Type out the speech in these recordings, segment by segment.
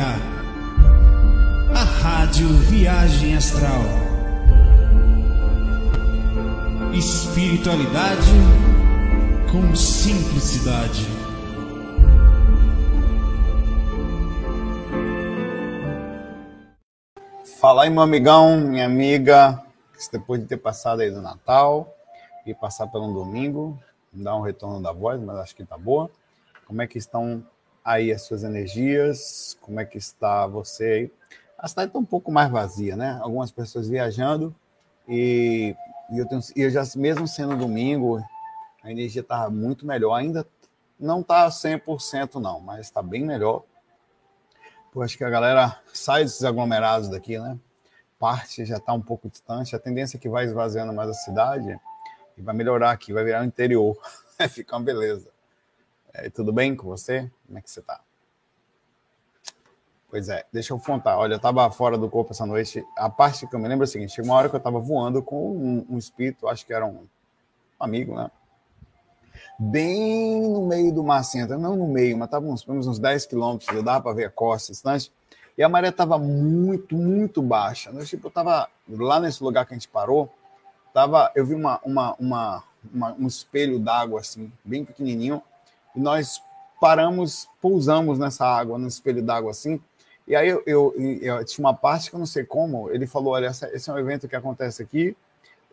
a Rádio Viagem Astral. Espiritualidade com simplicidade. Fala aí, meu amigão, minha amiga, depois de ter passado aí do Natal e passar pelo domingo, dar um retorno da voz, mas acho que tá boa. Como é que estão aí as suas energias? Como é que está você aí? A cidade está um pouco mais vazia, né? Algumas pessoas viajando e, e eu, tenho, eu já mesmo sendo domingo, a energia está muito melhor. Ainda não está 100% não, mas está bem melhor. Eu acho que a galera sai desses aglomerados daqui, né? Parte já está um pouco distante. A tendência é que vai esvaziando mais a cidade e vai melhorar aqui, vai virar o interior. Fica uma beleza. É, tudo bem com você? Como é que você está? Pois é, deixa eu contar. Olha, eu estava fora do corpo essa noite. A parte que eu me lembro é a seguinte: chegou uma hora que eu estava voando com um, um, espírito, acho que era um amigo, né? Bem no meio do mar, assim, não no meio, mas estava uns, uns 10 quilômetros, dava para ver a costa distante. E a maré estava muito, muito baixa. Eu, tipo, eu estava lá nesse lugar que a gente parou, tava, eu vi uma, uma, uma, uma um espelho d'água, assim, bem pequenininho e nós paramos, pousamos nessa água, no espelho d'água assim. E aí eu, eu, eu, tinha uma parte que eu não sei como, ele falou: olha, esse é um evento que acontece aqui,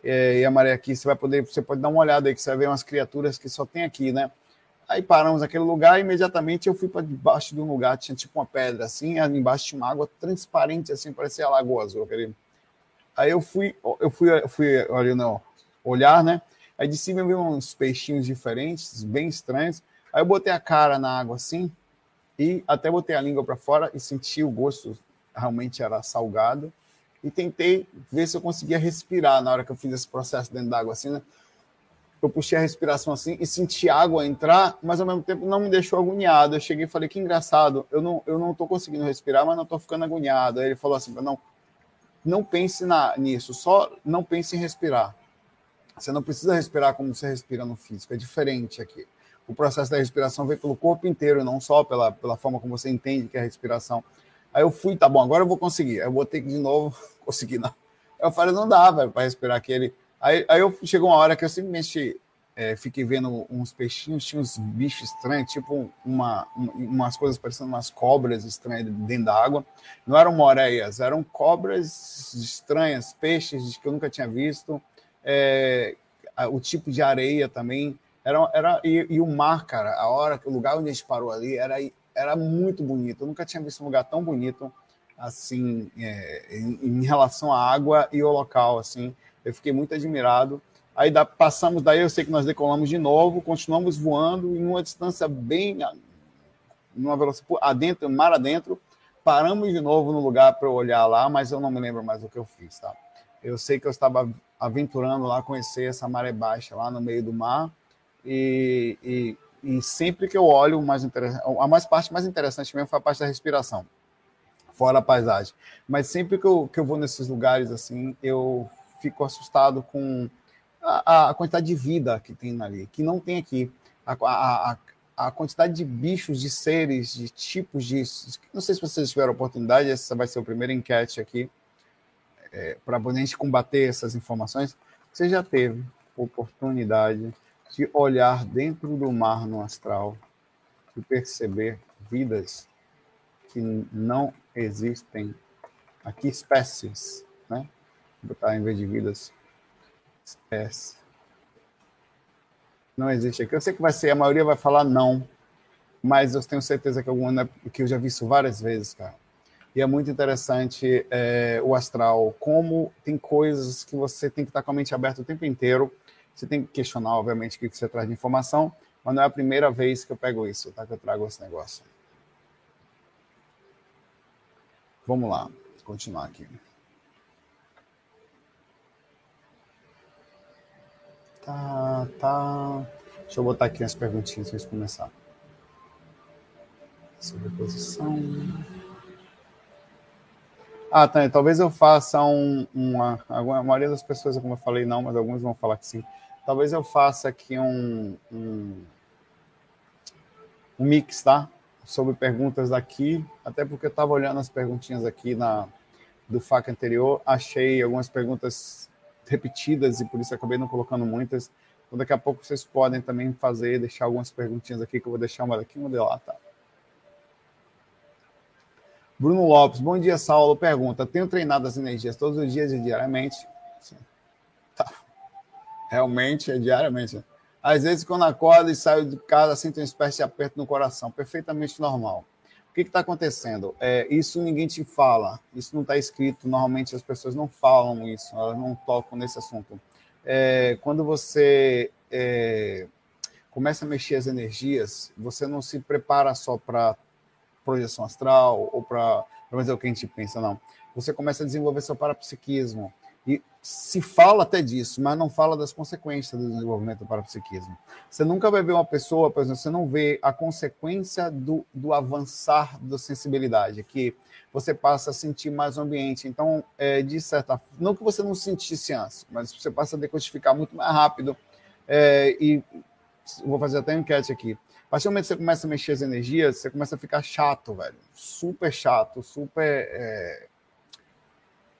é, e a maré aqui, você vai poder, você pode dar uma olhada aí, que você vai ver umas criaturas que só tem aqui, né? Aí paramos naquele lugar e imediatamente eu fui para debaixo de um lugar, tinha tipo uma pedra assim, ali embaixo tinha uma água transparente assim, parecia a Lagoa Azul. Aí eu fui, eu fui, eu fui olhando, olhar, né? Aí de cima eu vi uns peixinhos diferentes, bem estranhos. Aí eu botei a cara na água assim e até botei a língua para fora e senti o gosto, realmente era salgado. E tentei ver se eu conseguia respirar na hora que eu fiz esse processo dentro da água assim, né? Eu puxei a respiração assim e senti água entrar, mas ao mesmo tempo não me deixou agoniado. Eu cheguei e falei: que engraçado, eu não, eu não tô conseguindo respirar, mas não tô ficando agoniado. Aí ele falou assim: não, não pense na, nisso, só não pense em respirar. Você não precisa respirar como você respira no físico, é diferente aqui o processo da respiração vem pelo corpo inteiro, não só pela, pela forma como você entende que é a respiração. Aí eu fui, tá bom, agora eu vou conseguir. Aí eu botei de novo, consegui não. Eu falei, não dá, velho, para respirar aquele. Aí, aí eu chegou uma hora que eu simplesmente é, fiquei vendo uns peixinhos, tinha uns bichos estranhos, tipo uma, umas coisas parecendo umas cobras estranhas dentro da água. Não eram moreias, eram cobras estranhas, peixes que eu nunca tinha visto. É, o tipo de areia também era, era, e, e, o mar, cara, a hora, o lugar onde a gente parou ali era, era muito bonito. Eu nunca tinha visto um lugar tão bonito assim é, em, em, relação à água e o local. Assim, eu fiquei muito admirado. Aí da, passamos daí, eu sei que nós decolamos de novo, continuamos voando em uma distância bem, numa velocidade adentro, mar adentro. Paramos de novo no lugar para olhar lá, mas eu não me lembro mais o que eu fiz, tá? Eu sei que eu estava aventurando lá, conhecer essa maré baixa lá no meio do mar e, e, e sempre que eu olho, mais a mais parte mais interessante mesmo foi a parte da respiração, fora a paisagem. Mas sempre que eu, que eu vou nesses lugares assim, eu fico assustado com a, a quantidade de vida que tem ali, que não tem aqui. A, a, a, quantidade de bichos, de seres, de tipos de. Não sei se vocês tiveram oportunidade, essa vai ser a primeira enquete aqui, é, para a gente combater essas informações. Você já teve oportunidade de olhar dentro do mar no astral e perceber vidas que não existem aqui, espécies, né? Vou botar em vez de vidas, espécies. Não existe aqui. Eu sei que vai ser, a maioria vai falar não, mas eu tenho certeza que alguma, que eu já vi isso várias vezes, cara. E é muito interessante é, o astral, como tem coisas que você tem que estar com a mente aberta o tempo inteiro você tem que questionar, obviamente, o que você traz de informação, mas não é a primeira vez que eu pego isso, tá? Que eu trago esse negócio. Vamos lá, continuar aqui. Tá, tá. Deixa eu botar aqui as perguntinhas antes de começar. Sobreposição. Ah, tá. Talvez eu faça um, uma. A maioria das pessoas, como eu falei, não, mas alguns vão falar que sim. Talvez eu faça aqui um, um, um mix, tá? sobre perguntas daqui, até porque eu estava olhando as perguntinhas aqui na, do FAQ anterior, achei algumas perguntas repetidas e por isso acabei não colocando muitas. Então, daqui a pouco vocês podem também fazer, deixar algumas perguntinhas aqui, que eu vou deixar uma daqui e uma de lá, tá? Bruno Lopes, bom dia, Saulo. Pergunta: tenho treinado as energias todos os dias e diariamente? Sim. Tá. Realmente é diariamente. Às vezes, quando acordo e saio de casa, sinto uma espécie de aperto no coração. Perfeitamente normal. O que está acontecendo? É, isso ninguém te fala, isso não está escrito. Normalmente as pessoas não falam isso, elas não tocam nesse assunto. É, quando você é, começa a mexer as energias, você não se prepara só para projeção astral ou para fazer o que a gente pensa, não. Você começa a desenvolver seu parapsiquismo. E se fala até disso, mas não fala das consequências do desenvolvimento do parapsiquismo. Você nunca vai ver uma pessoa, por exemplo, você não vê a consequência do, do avançar da sensibilidade, que você passa a sentir mais o ambiente. Então, é, de certa não que você não sentisse antes, mas você passa a decodificar muito mais rápido. É, e vou fazer até uma enquete aqui. Partir do momento que você começa a mexer as energias, você começa a ficar chato, velho. Super chato, super. É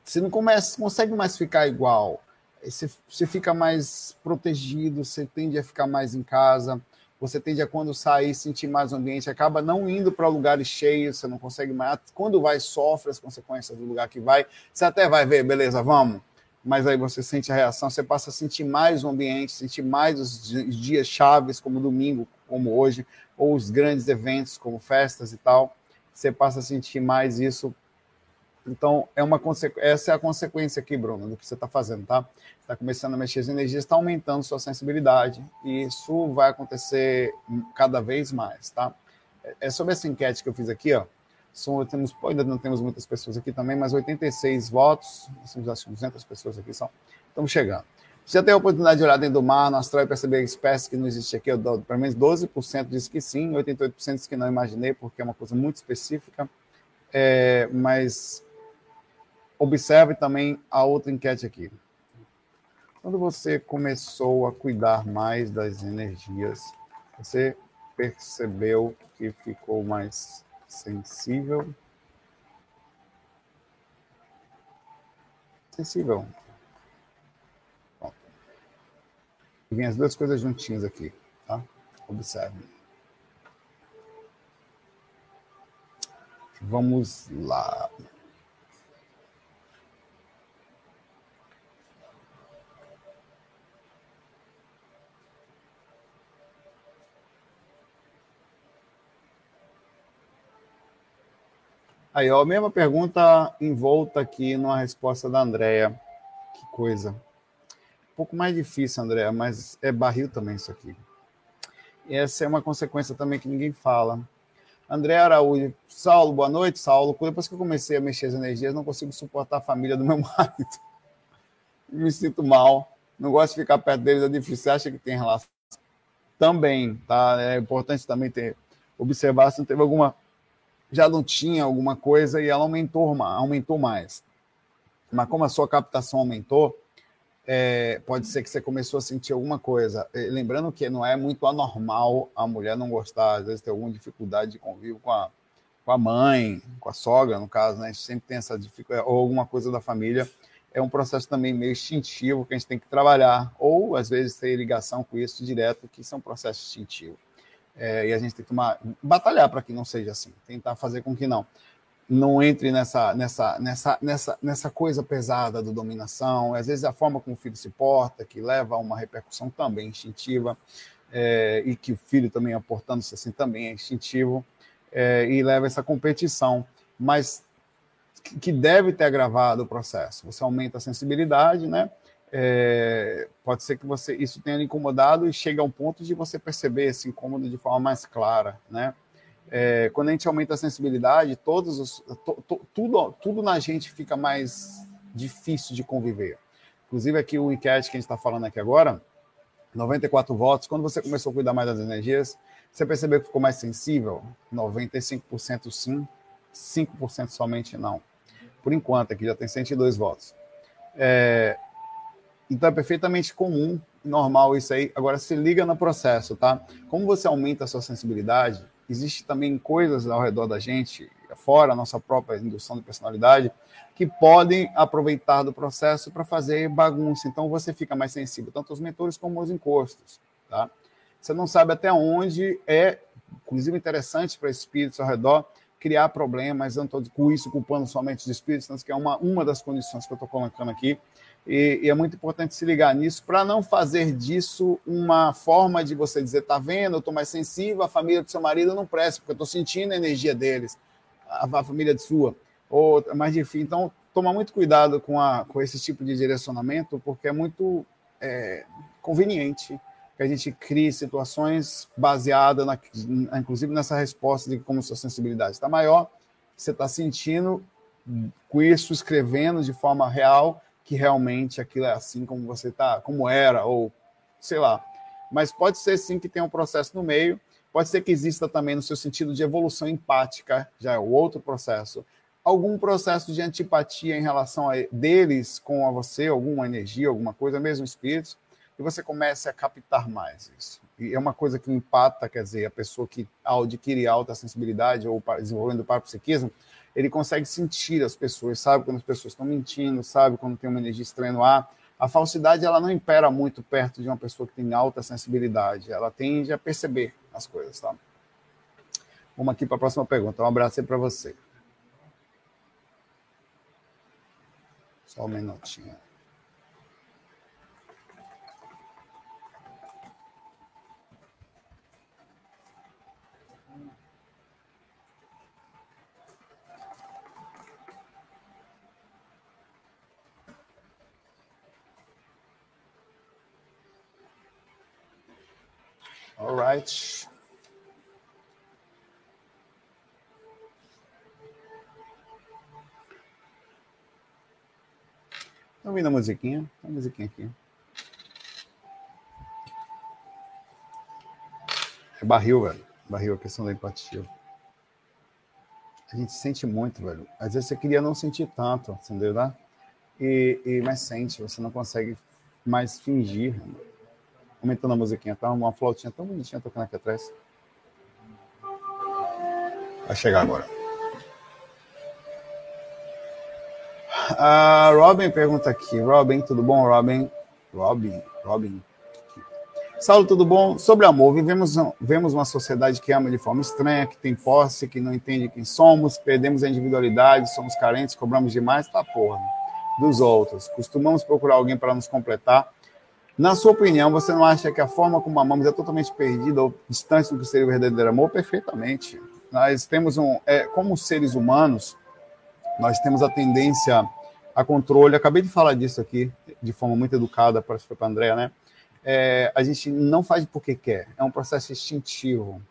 você não começa, consegue mais ficar igual. Você, você fica mais protegido, você tende a ficar mais em casa, você tende a, quando sair, sentir mais o ambiente, acaba não indo para lugares cheios, você não consegue mais. Quando vai, sofre as consequências do lugar que vai. Você até vai ver, beleza, vamos. Mas aí você sente a reação, você passa a sentir mais o ambiente, sentir mais os dias chaves, como domingo, como hoje, ou os grandes eventos, como festas e tal. Você passa a sentir mais isso então, é uma essa é a consequência aqui, Bruno, do que você está fazendo, tá? Está começando a mexer as energias, está aumentando sua sensibilidade, e isso vai acontecer cada vez mais, tá? É sobre essa enquete que eu fiz aqui, ó. São, temos, ainda não temos muitas pessoas aqui também, mas 86 votos, temos acho 200 pessoas aqui só. Estamos chegando. Você já teve a oportunidade de olhar dentro do mar, no astral e perceber a espécie que não existe aqui? Pelo menos 12% diz que sim, 88% diz que não imaginei, porque é uma coisa muito específica. É, mas Observe também a outra enquete aqui. Quando você começou a cuidar mais das energias, você percebeu que ficou mais sensível? Sensível. Pronto. Vem as duas coisas juntinhas aqui, tá? Observe. Vamos lá. Aí, ó, a mesma pergunta envolta aqui numa resposta da Andrea. Que coisa. Um pouco mais difícil, Andrea, mas é barril também isso aqui. E essa é uma consequência também que ninguém fala. André Araújo, Saulo, boa noite, Saulo. Depois que eu comecei a mexer as energias, não consigo suportar a família do meu marido. Me sinto mal. Não gosto de ficar perto deles, é difícil. Você acha que tem relação? Também, tá? É importante também ter observar se não teve alguma já não tinha alguma coisa e ela aumentou, aumentou mais. Mas como a sua captação aumentou, é, pode ser que você começou a sentir alguma coisa. Lembrando que não é muito anormal a mulher não gostar, às vezes tem alguma dificuldade de convívio com a, com a mãe, com a sogra, no caso, né? A gente sempre tem essa dificuldade, ou alguma coisa da família. É um processo também meio instintivo que a gente tem que trabalhar, ou às vezes ter ligação com isso direto, que isso é um processo instintivo. É, e a gente tem que tomar, batalhar para que não seja assim, tentar fazer com que não não entre nessa, nessa, nessa, nessa, nessa coisa pesada do dominação. Às vezes a forma como o filho se porta, que leva a uma repercussão também instintiva, é, e que o filho também aportando-se assim também é instintivo, é, e leva essa competição, mas que deve ter agravado o processo. Você aumenta a sensibilidade, né? é, pode ser que você isso tenha incomodado e chegue a um ponto de você perceber esse incômodo de forma mais clara, né? É, quando a gente aumenta a sensibilidade, todos os, to, to, tudo, tudo na gente fica mais difícil de conviver. Inclusive aqui o enquete que a gente está falando aqui agora, 94 votos. Quando você começou a cuidar mais das energias, você percebeu que ficou mais sensível? 95% sim, 5% somente não. Por enquanto, aqui já tem 102 votos. É, então é perfeitamente comum, normal isso aí. Agora se liga no processo, tá? Como você aumenta a sua sensibilidade, existe também coisas ao redor da gente, fora a nossa própria indução de personalidade, que podem aproveitar do processo para fazer bagunça. Então você fica mais sensível, tanto aos mentores como aos encostos. Tá? Você não sabe até onde é, inclusive, interessante para espíritos ao redor criar problemas. Eu não estou com isso culpando somente os espíritos, que é uma, uma das condições que eu estou colocando aqui. E, e, é muito importante se ligar nisso para não fazer disso uma forma de você dizer: tá vendo, eu estou mais sensível, a família do seu marido não presta, porque eu estou sentindo a energia deles, a, a família de sua ou mais difícil. Então, toma muito cuidado com, a, com esse tipo de direcionamento, porque é muito é, conveniente que a gente crie situações baseadas, na, inclusive nessa resposta de como sua sensibilidade está maior, você está sentindo com isso, escrevendo de forma real que realmente aquilo é assim como você está, como era, ou sei lá. Mas pode ser sim que tenha um processo no meio, pode ser que exista também no seu sentido de evolução empática, já é outro processo algum processo de antipatia em relação a deles com a você, alguma energia, alguma coisa, mesmo espíritos, e você começa a captar mais isso. E é uma coisa que empata, quer dizer, a pessoa que ao adquire alta sensibilidade ou desenvolvendo o parapsiquismo, ele consegue sentir as pessoas, sabe quando as pessoas estão mentindo, sabe quando tem uma energia estranha no ar. A falsidade ela não impera muito perto de uma pessoa que tem alta sensibilidade, ela tende a perceber as coisas, tá? Vamos aqui para a próxima pergunta. Um abraço aí para você. Só um minutinho. All right. Tá ouvindo a musiquinha? A musiquinha aqui. É barril, velho. Barril, a questão da empatia. A gente sente muito, velho. Às vezes você queria não sentir tanto, entendeu? Né? E, e, mas sente, você não consegue mais fingir. Aumentando a musiquinha, tá? Uma flautinha tão bonitinha tocando aqui atrás. Vai chegar agora. A Robin pergunta aqui. Robin, tudo bom, Robin? Robin, Robin. Saulo, tudo bom? Sobre amor, vivemos vemos uma sociedade que ama de forma estranha, que tem posse, que não entende quem somos, perdemos a individualidade, somos carentes, cobramos demais, tá porra. Dos outros. Costumamos procurar alguém para nos completar. Na sua opinião, você não acha que a forma como amamos é totalmente perdida ou distante do que seria o verdadeiro amor? Perfeitamente. Nós temos um. É, como seres humanos, nós temos a tendência a controle. Acabei de falar disso aqui de forma muito educada para a André, né? É, a gente não faz porque quer, é um processo instintivo,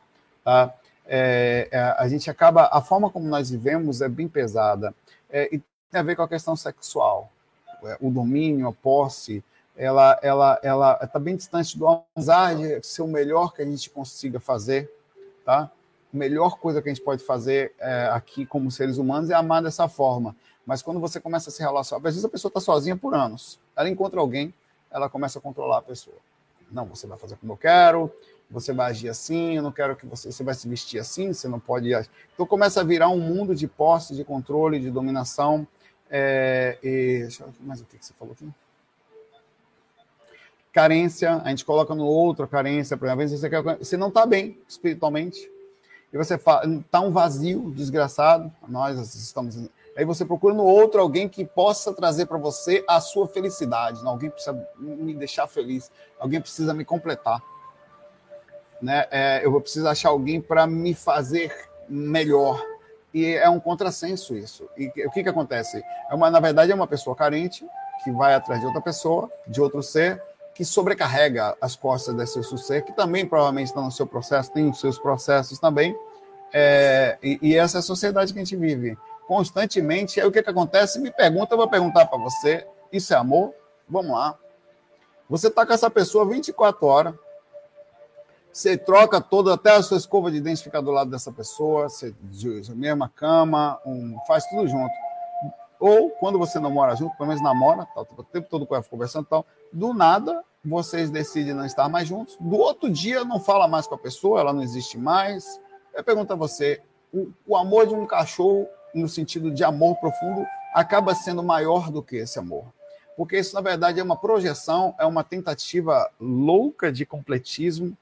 tá? É, é, a gente acaba, a forma como nós vivemos é bem pesada é, e tem a ver com a questão sexual, é, o domínio, a posse, ela, ela, ela está bem distante do amizade ser o melhor que a gente consiga fazer, tá? A melhor coisa que a gente pode fazer é, aqui como seres humanos é amar dessa forma. Mas quando você começa a se relacionar, às vezes a pessoa está sozinha por anos, ela encontra alguém, ela começa a controlar a pessoa. Não, você vai fazer como eu quero, você vai agir assim, eu não quero que você, você vai se vestir assim, você não pode. Então começa a virar um mundo de posse, de controle, de dominação. É, e, deixa eu mais o que você falou aqui. Carência, a gente coloca no outro a carência, por exemplo, você, quer, você não está bem espiritualmente, e você está um vazio desgraçado, nós estamos Aí você procura no outro alguém que possa trazer para você a sua felicidade. Alguém precisa me deixar feliz. Alguém precisa me completar. Né? É, eu vou precisar achar alguém para me fazer melhor. E é um contrassenso isso. E o que, que acontece? É uma, na verdade, é uma pessoa carente que vai atrás de outra pessoa, de outro ser, que sobrecarrega as costas desse seu ser, que também provavelmente está no seu processo, tem os seus processos também. É, e, e essa é a sociedade que a gente vive constantemente. Aí o que, que acontece? Me pergunta, eu vou perguntar para você: isso é amor? Vamos lá. Você está com essa pessoa 24 horas, você troca toda, até a sua escova de dente fica do lado dessa pessoa, você a mesma cama, um, faz tudo junto. Ou quando você não mora junto, pelo menos namora, tá, o tempo todo conversando e tal, do nada vocês decidem não estar mais juntos. Do outro dia não fala mais com a pessoa, ela não existe mais, Eu pergunto a você: o, o amor de um cachorro, no sentido de amor profundo, acaba sendo maior do que esse amor? Porque isso, na verdade, é uma projeção, é uma tentativa louca de completismo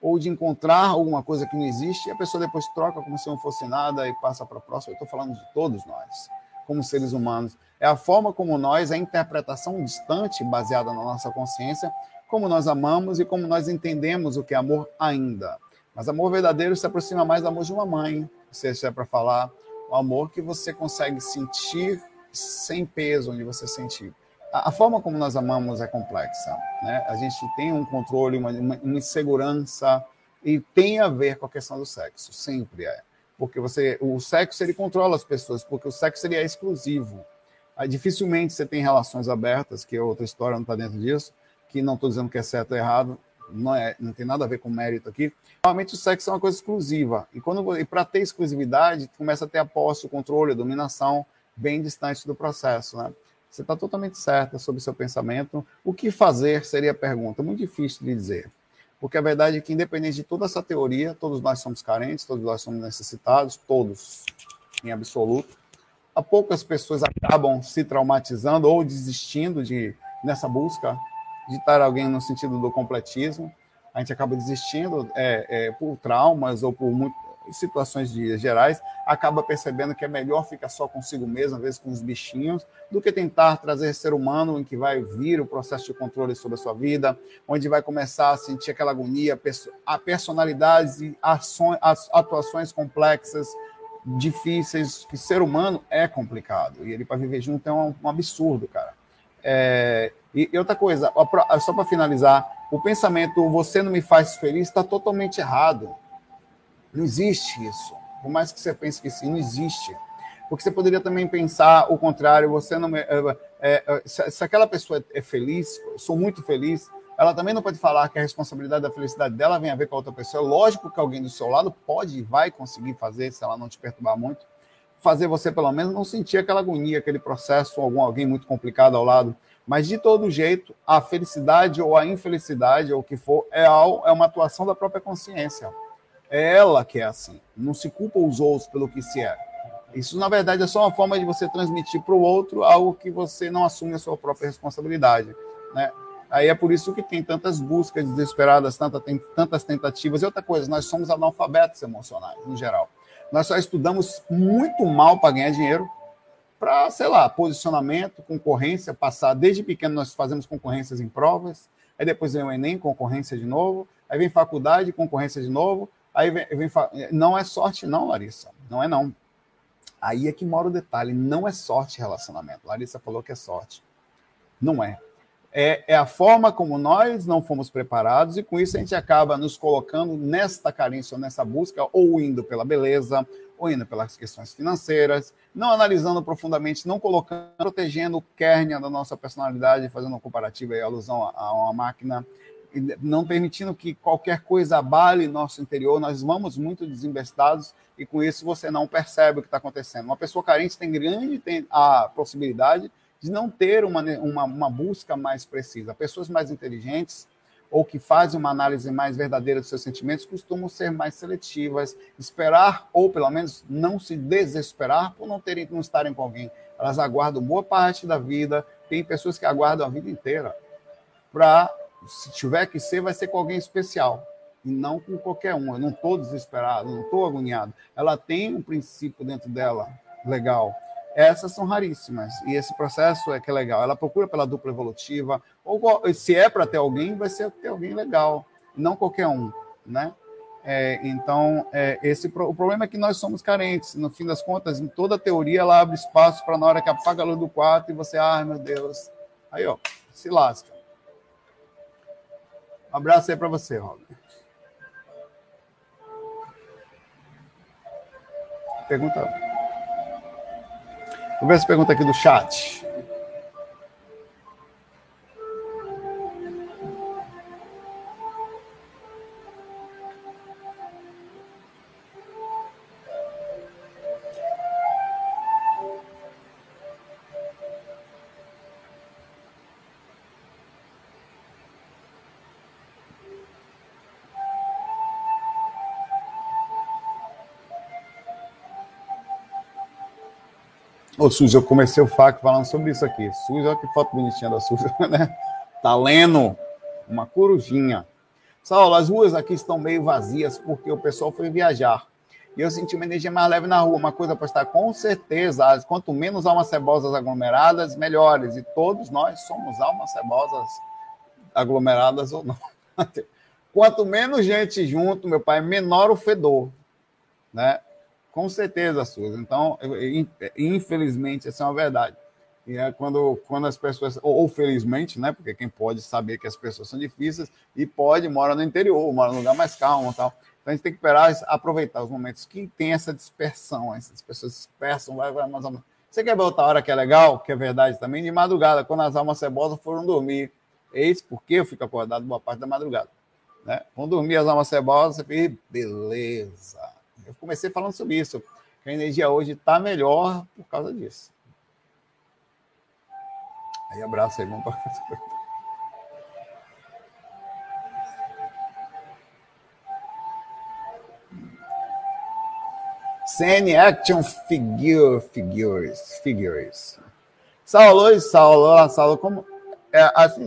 ou de encontrar alguma coisa que não existe e a pessoa depois troca como se não fosse nada e passa para a próxima. Eu estou falando de todos nós, como seres humanos. É a forma como nós, a interpretação distante, baseada na nossa consciência, como nós amamos e como nós entendemos o que é amor ainda. Mas amor verdadeiro se aproxima mais do amor de uma mãe, se é para falar, o amor que você consegue sentir sem peso, onde você sentir. A, a, forma como nós amamos é complexa. Né? A gente tem um controle, uma, uma, uma insegurança, e tem a ver com a questão do sexo, sempre é. Porque você, o sexo ele controla as pessoas, porque o sexo ele é exclusivo. Aí, dificilmente você tem relações abertas, que é outra história, não está dentro disso, que não estou dizendo que é certo ou errado, não, é, não tem nada a ver com mérito aqui. Normalmente o sexo é uma coisa exclusiva. E, quando, e para ter exclusividade, começa a ter a posse, o controle, a dominação bem distante do processo. Né? Você está totalmente certa sobre o seu pensamento. O que fazer seria a pergunta. Muito difícil de dizer. Porque a verdade é que, independente de toda essa teoria, todos nós somos carentes, todos nós somos necessitados, todos, em absoluto. Há poucas pessoas acabam se traumatizando ou desistindo de nessa busca de estar alguém no sentido do completismo. A gente acaba desistindo é, é, por traumas ou por muito, situações de, gerais, acaba percebendo que é melhor ficar só consigo mesmo, às vezes com os bichinhos, do que tentar trazer ser humano em que vai vir o processo de controle sobre a sua vida, onde vai começar a sentir aquela agonia, a personalidades e ações, atuações complexas, difíceis, que ser humano é complicado. E ele para viver junto é um, um absurdo, cara. É, e, e, outra coisa, só para finalizar, o pensamento você não me faz feliz está totalmente errado. Não existe isso. Por mais que você pense que sim, não existe. Porque você poderia também pensar o contrário, você não. É, é, se, se, aquela pessoa é feliz, sou muito feliz, ela também não pode falar que a responsabilidade da felicidade dela vem a ver com a outra pessoa. Lógico que alguém do seu lado pode e vai conseguir fazer, se ela não te perturbar muito, fazer você, pelo menos, não sentir aquela agonia, aquele processo, algum alguém muito complicado ao lado. Mas, de todo jeito, a felicidade ou a infelicidade, ou o que for, é, é uma atuação da própria consciência. É ela que é assim. Não se culpa os outros pelo que se é. Isso, na verdade, é só uma forma de você transmitir para o outro algo que você não assume a sua própria responsabilidade. Né? Aí é por isso que tem tantas buscas desesperadas, tanta, tem, tantas tentativas. E outra coisa, nós somos analfabetos emocionais, no geral. Nós só estudamos muito mal para ganhar dinheiro, para, sei lá, posicionamento, concorrência, passar. Desde pequeno nós fazemos concorrências em provas, aí depois vem o Enem, concorrência de novo, aí vem faculdade, concorrência de novo, aí vem, vem não é sorte não, Larissa, não é não. Aí é que mora o detalhe, não é sorte relacionamento. Larissa falou que é sorte. Não é é, é, a forma como nós não fomos preparados, e com isso a gente acaba nos colocando nesta carência ou nessa busca, ou indo pela beleza, ou indo pelas questões financeiras, não analisando profundamente, não colocando, protegendo o kernel da nossa personalidade, fazendo um comparativo e alusão a, a uma máquina, não permitindo que qualquer coisa abale nosso interior, nós vamos muito desembestados e com isso você não percebe o que está acontecendo. Uma pessoa carente tem grande tem a possibilidade de não ter uma, uma, uma busca mais precisa. Pessoas mais inteligentes ou que fazem uma análise mais verdadeira dos seus sentimentos costumam ser mais seletivas, esperar ou pelo menos não se desesperar por não terem não estarem com alguém. Elas aguardam boa parte da vida. Tem pessoas que aguardam a vida inteira para se tiver que ser, vai ser com alguém especial e não com qualquer um. Eu não estou desesperado, não estou agoniado. Ela tem um princípio dentro dela legal essas são raríssimas. E esse processo é que é legal. Ela procura pela dupla evolutiva, ou se é para ter alguém, vai ser ter alguém legal, não qualquer um, né? É, então, é, esse o problema é que nós somos carentes. No fim das contas, em toda teoria, ela abre espaço para na hora que apaga a luz do quarto e você, ai meu Deus, aí ó, se lasca. Um abraço aí para você, Robin. Pergunta. Vamos ver essa pergunta aqui do chat. Ô, Suzy, eu comecei o FAQ falando sobre isso aqui. Suzy, olha que foto bonitinha da Suzy, né? Tá lendo uma corujinha. Saulo, as ruas aqui estão meio vazias porque o pessoal foi viajar. E eu senti uma energia mais leve na rua. Uma coisa para estar com certeza. Quanto menos almas cebosas aglomeradas, melhores. E todos nós somos almas cebosas aglomeradas ou não. Quanto menos gente junto, meu pai, menor o fedor. Né? Com certeza, Suzy. Então, infelizmente, essa é uma verdade. E é quando, quando as pessoas, ou, ou, felizmente, né? Porque quem pode saber que as pessoas são difíceis e pode, mora no interior, mora num lugar mais calmo tal. Então a gente tem que esperar, aproveitar os momentos que tem essa dispersão, essas pessoas dispersam, vai, vai, mas você quer ver outra hora que é legal, que é verdade também, de madrugada, quando as almas cebosas foram dormir. Eis porque eu fico acordado boa parte da madrugada. Né? Vão dormir as almas cebosas, você fica, beleza. Eu comecei falando sobre isso, que a energia hoje está melhor por causa disso. Aí abraço aí, vamos para CN Action Figure, Figures, Figures. Saulo Saulo, olá, Saulo, como, é, assim,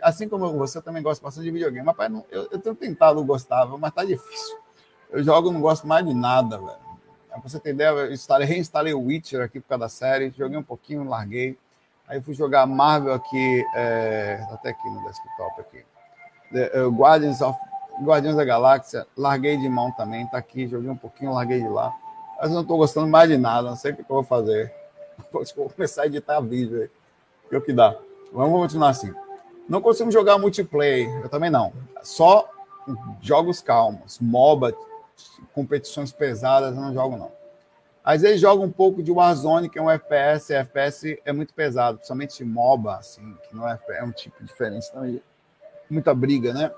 assim como você, eu também gosto bastante de videogame. Rapaz, não, eu, eu tenho tentado gostar, mas tá difícil. Eu jogo, não gosto mais de nada, velho. Pra você ter ideia, eu instalei, reinstalei o Witcher aqui por causa da série, joguei um pouquinho, larguei. Aí fui jogar Marvel aqui, é, até aqui no desktop aqui. The, uh, Guardians, of, da Galáxia, larguei de mão também, tá aqui, joguei um pouquinho, larguei de lá. Mas eu não estou gostando mais de nada, não sei o que eu vou fazer. Vou começar a editar vídeo aí. É o que dá. Vamos continuar assim. Não consigo jogar multiplayer, eu também não. Só jogos calmos, MOBA, competições pesadas, eu não jogo não. Às vezes jogo um pouco de Warzone, que é um FPS, FPS é muito pesado, principalmente MOBA, assim, que não é, é um tipo diferente também. Muita briga, né?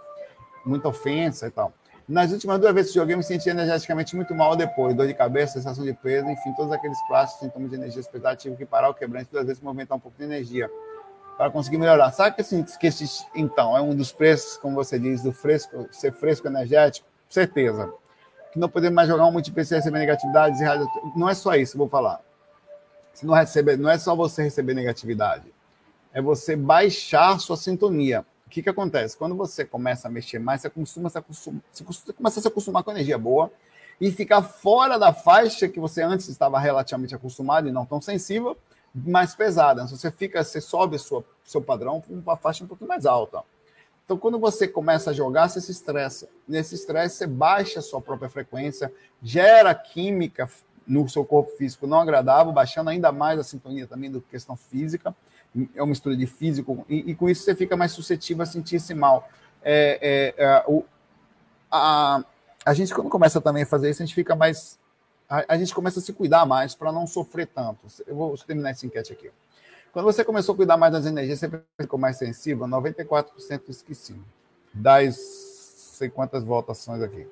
Muita ofensa e tal. Nas últimas duas vezes que joguei, me senti energeticamente muito mal depois. Dor de cabeça, sensação de peso, enfim, todos aqueles clássicos sintomas de energia pesadas. Tive que parar o quebrante duas vezes movimentar um pouco de energia para conseguir melhorar. Sabe que, assim, que então, é um dos preços, como você diz, do fresco, ser fresco energético? Certeza. Que não podemos mais jogar um sem receber negatividades e radio... Não é só isso, vou falar. Se não, receber, não é só você receber negatividade, é você baixar sua sintonia que, que acontece? Quando você começa a mexer mais, você, se você começa a se acostumar com energia boa e ficar fora da faixa que você antes estava relativamente acostumado e não tão sensível, mais pesada. Então, você fica, você sobe sua, seu padrão para uma faixa um pouco mais alta. Então, quando você começa a jogar, você se estressa. Nesse estresse, você baixa a sua própria frequência, gera química no seu corpo físico não agradável, baixando ainda mais a sintonia também do questão física é uma mistura de físico, e, e, com isso você fica mais suscetível a sentir-se mal. É, é, é, o, a, a gente, quando começa também a fazer isso, a gente fica mais. A, a gente começa a se cuidar mais para não sofrer tanto. Eu vou terminar essa enquete aqui. Quando você começou a cuidar mais das energias, você ficou mais sensível? 94% disse que sim. Das sei quantas votações aqui.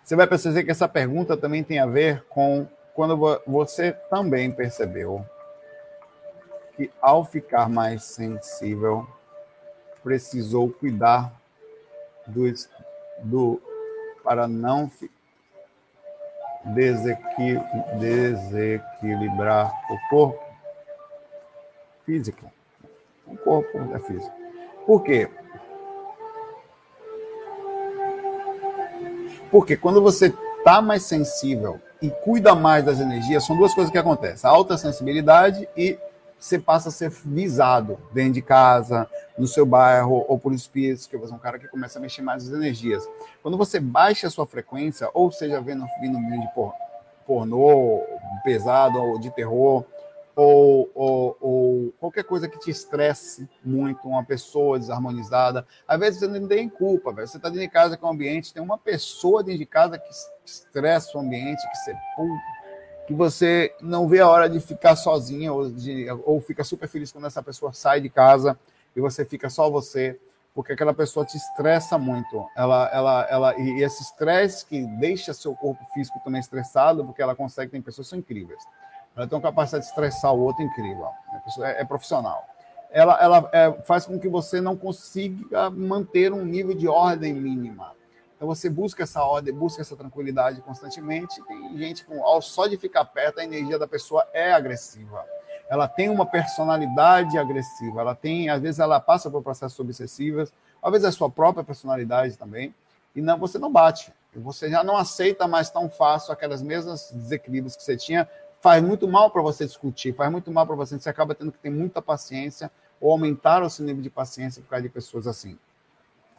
Você vai perceber que essa pergunta também tem a ver com quando você também percebeu que, ao ficar mais sensível, precisou cuidar do, do para não desequil, desequilibrar o corpo físico. O corpo é físico. Por quê? Porque quando você está mais sensível e cuida mais das energias, são duas coisas que acontecem: a alta sensibilidade e você passa a ser visado dentro de casa, no seu bairro, ou por espíritos, que você é um cara que começa a mexer mais as energias. Quando você baixa a sua frequência, ou seja, vendo, vídeo de pornô pesado, ou de terror, ou, ou, ou, qualquer coisa que te estresse muito, uma pessoa desarmonizada. Às vezes você não tem culpa, velho. Você está dentro de casa com o ambiente, tem uma pessoa dentro de casa que estressa o ambiente, que você que você não vê a hora de ficar sozinha ou, ou fica super feliz quando essa pessoa sai de casa e você fica só você, porque aquela pessoa te estressa muito. Ela, ela, ela, e esse estresse que deixa seu corpo físico também estressado, porque ela consegue, tem pessoas que são incríveis. Ela tem uma capacidade de estressar o outro incrível. É, é profissional. Ela, ela é, faz com que você não consiga manter um nível de ordem mínima Então você busca essa ordem, busca essa tranquilidade constantemente. Tem gente com só de ficar perto, a energia da pessoa é agressiva. Ela tem uma personalidade agressiva. Ela tem, às vezes, ela passa por processos obsessivos, às vezes é a sua própria personalidade também. E não, você não bate. Você já não aceita mais tão fácil aquelas mesmas desequilíbrios que você tinha. Faz muito mal para você discutir, faz muito mal para você. Você acaba tendo que ter muita paciência ou aumentar o seu nível de paciência por causa de pessoas assim.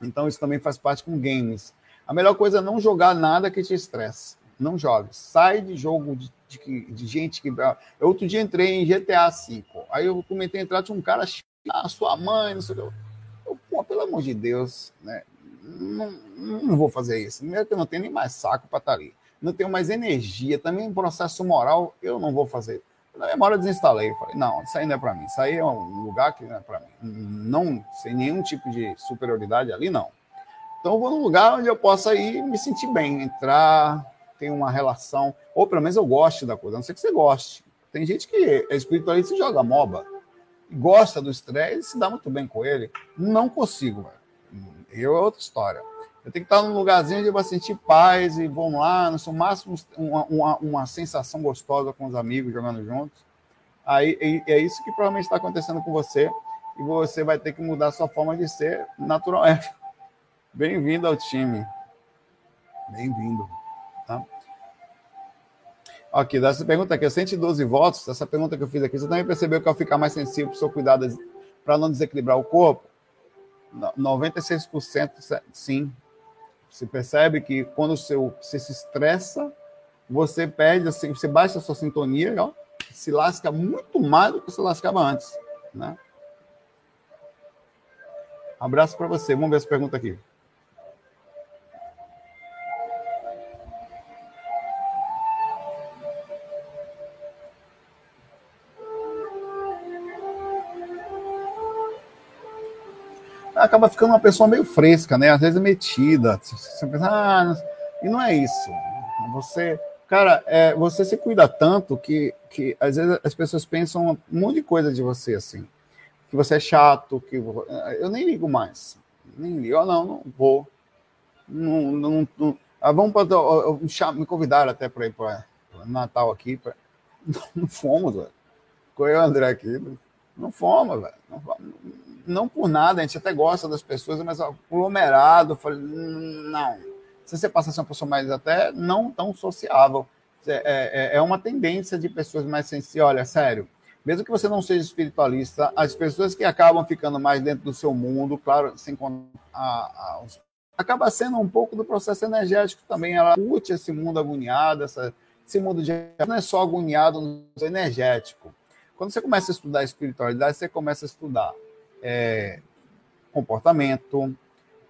Então, isso também faz parte com games. A melhor coisa é não jogar nada que te estresse. Não jogue. Sai de jogo de, de, de gente que. Eu outro dia entrei em GTA V. Aí eu comentei entrar, tinha um cara a sua mãe, não sei o que. Eu, pô, pelo amor de Deus, né? Não, não vou fazer isso. Primeiro que eu não tenho nem mais saco para estar tá ali. Não tenho mais energia. Também processo moral, eu não vou fazer. Na memória desinstalei. Falei, não, isso aí não é para mim. Isso aí é um lugar que não é para mim. Não, sem nenhum tipo de superioridade ali, não. Então eu vou num lugar onde eu possa ir me sentir bem, entrar, ter uma relação, ou pelo menos eu goste da coisa, a não ser que você goste. Tem gente que é espiritualista e joga MOBA, gosta do estresse, se dá muito bem com ele. Não consigo, velho. Eu é outra história. Eu tenho que estar num lugarzinho onde eu vou sentir paz e vou lá, no seu máximo, uma, uma, uma sensação gostosa com os amigos jogando juntos. Aí é, é isso que provavelmente está acontecendo com você e você vai ter que mudar sua forma de ser naturalmente. Bem-vindo ao time. Bem-vindo. Tá? Aqui, dessa pergunta aqui, 112 votos, essa pergunta que eu fiz aqui, você também percebeu que ao ficar mais sensível o seu cuidado para não desequilibrar o corpo? 96% sim. Você percebe que quando você se estressa, você perde, assim, você baixa a sua sintonia, ó, se lasca muito mais do que você lascava antes. Né? Abraço para você. Vamos ver essa pergunta aqui. Acaba ficando uma pessoa meio fresca, né? Às vezes metida. Você pensa, ah, e não é isso. Você, cara, é, você se cuida tanto que, que às vezes as pessoas pensam um monte de coisa de você, assim. Que você é chato, que eu nem ligo mais. Nem ligo, eu não, não vou. Não, não, não. Ah, vamos para me convidaram até para ir para Natal aqui. Pra... Não fomos, velho. Ficou eu e o André aqui. Não fomos, velho. Não fomos não por nada, a gente até gosta das pessoas, mas aglomerado, falei, não. Se você passa a ser uma pessoa mais até não tão sociável, é, é, é uma tendência de pessoas mais sensíveis. Olha, sério, mesmo que você não seja espiritualista, as pessoas que acabam ficando mais dentro do seu mundo, claro, sem a, a, acaba sendo um pouco do processo energético também. Ela curte esse mundo agoniado, essa, esse mundo de não é só agoniado no energético. Quando você começa a estudar espiritualidade, você começa a estudar é, comportamento,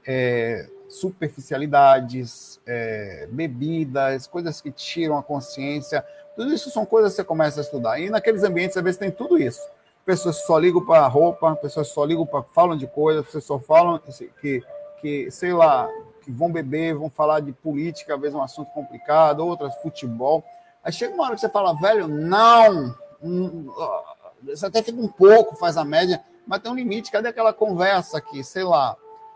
é, superficialidades, é, bebidas, coisas que tiram a consciência. Tudo isso são coisas que você começa a estudar. E naqueles ambientes, às vezes, tem tudo isso. Pessoas só ligam para roupa, pessoas só ligam para. falam de coisas, pessoas só falam que, que, sei lá, que vão beber, vão falar de política, às vezes um assunto complicado, outras futebol. Aí chega uma hora que você fala, velho, não! Você até fica um pouco, faz a média, mas tem um limite. Cadê aquela conversa aqui? Sei lá.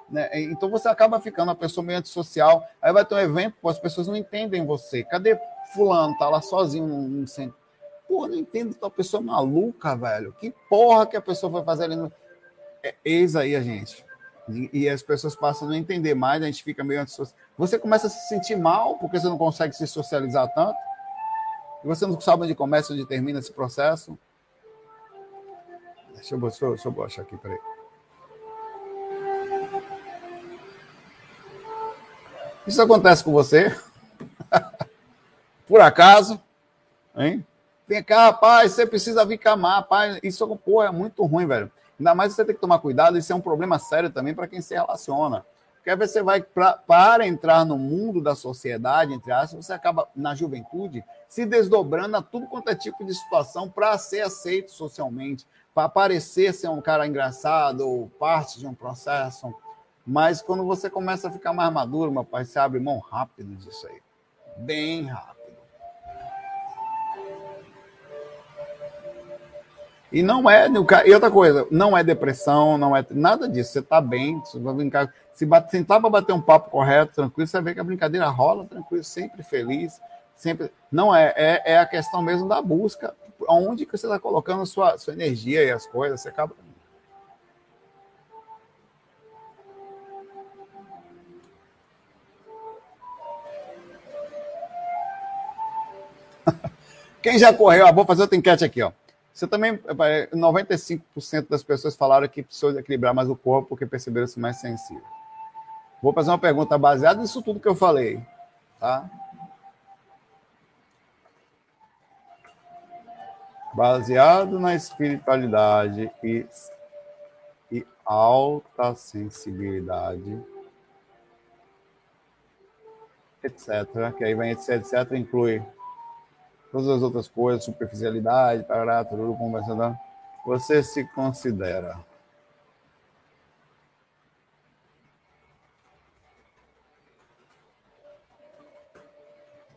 Né? Então você acaba ficando uma pessoa meio antissocial. Aí vai ter um evento, pô, as pessoas não entendem você. Cadê fulano? Tá lá sozinho num centro. Pô, não entendo tua pessoa maluca, velho. Que porra que a pessoa vai fazer ali no. É, eis aí a gente. E, e, as pessoas passam a não entender mais, a gente fica meio antissocial. Você começa a se sentir mal porque você não consegue se socializar tanto. E você não sabe onde começa, onde termina esse processo. Deixa eu, deixa, eu, deixa eu achar aqui, peraí. Isso acontece com você? Por acaso? Hein? Vem cá, rapaz, você precisa vir camar, rapaz. Isso pô, é muito ruim, velho. Ainda mais você tem que tomar cuidado, isso é um problema sério também para quem se relaciona. Porque você vai, pra, para entrar no mundo da sociedade, entre aspas, você acaba, na juventude, se desdobrando a tudo quanto é tipo de situação para ser aceito socialmente, para parecer ser um cara engraçado ou parte de um processo. Mas quando você começa a ficar mais maduro, meu pai, você abre mão rápido disso aí. Bem rápido. E não é. E outra coisa, não é depressão, não é nada disso. Você está bem, você vai brincar. Se bate, sentar para bater um papo correto, tranquilo, você ver que a brincadeira rola tranquilo, sempre feliz, sempre. Não é, é, é a questão mesmo da busca, onde que você está colocando sua, sua energia e as coisas, você acaba. Quem já correu? Ah, vou fazer outra enquete aqui, ó. Você também, 95% das pessoas falaram que precisou equilibrar mais o corpo porque perceberam-se mais sensível. Vou fazer uma pergunta baseada nisso tudo que eu falei, tá? Baseado na espiritualidade e, e alta sensibilidade, etc. Que aí vem etc, etc, inclui todas as outras coisas, superficialidade, parará, tudo conversando, você se considera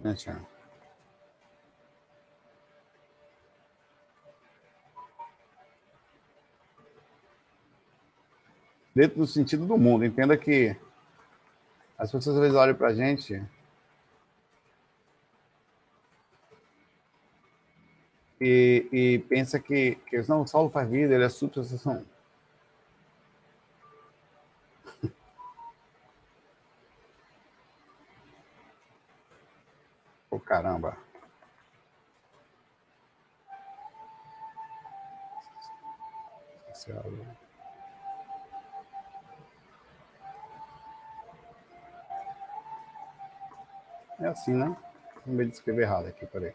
Deixa. Dentro do sentido do mundo. Entenda que as pessoas às vezes olham para a gente e, e pensa que, que não, o Saulo faz vida, ele é substituição. oh, caramba. É assim, né? Medo de escrever errado aqui, peraí.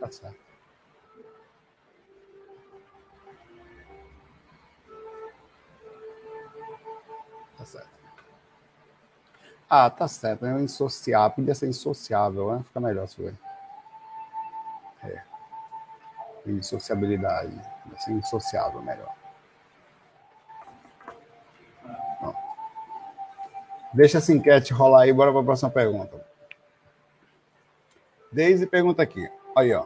Tá certo. Tá certo. Ah, tá certo. É insociável. Podia ser insociável, né? Fica melhor se ver. É. Insociabilidade. Podia ser insociável melhor. Deixa essa enquete rolar aí, bora para a próxima pergunta. Deise pergunta aqui. Aí, ó.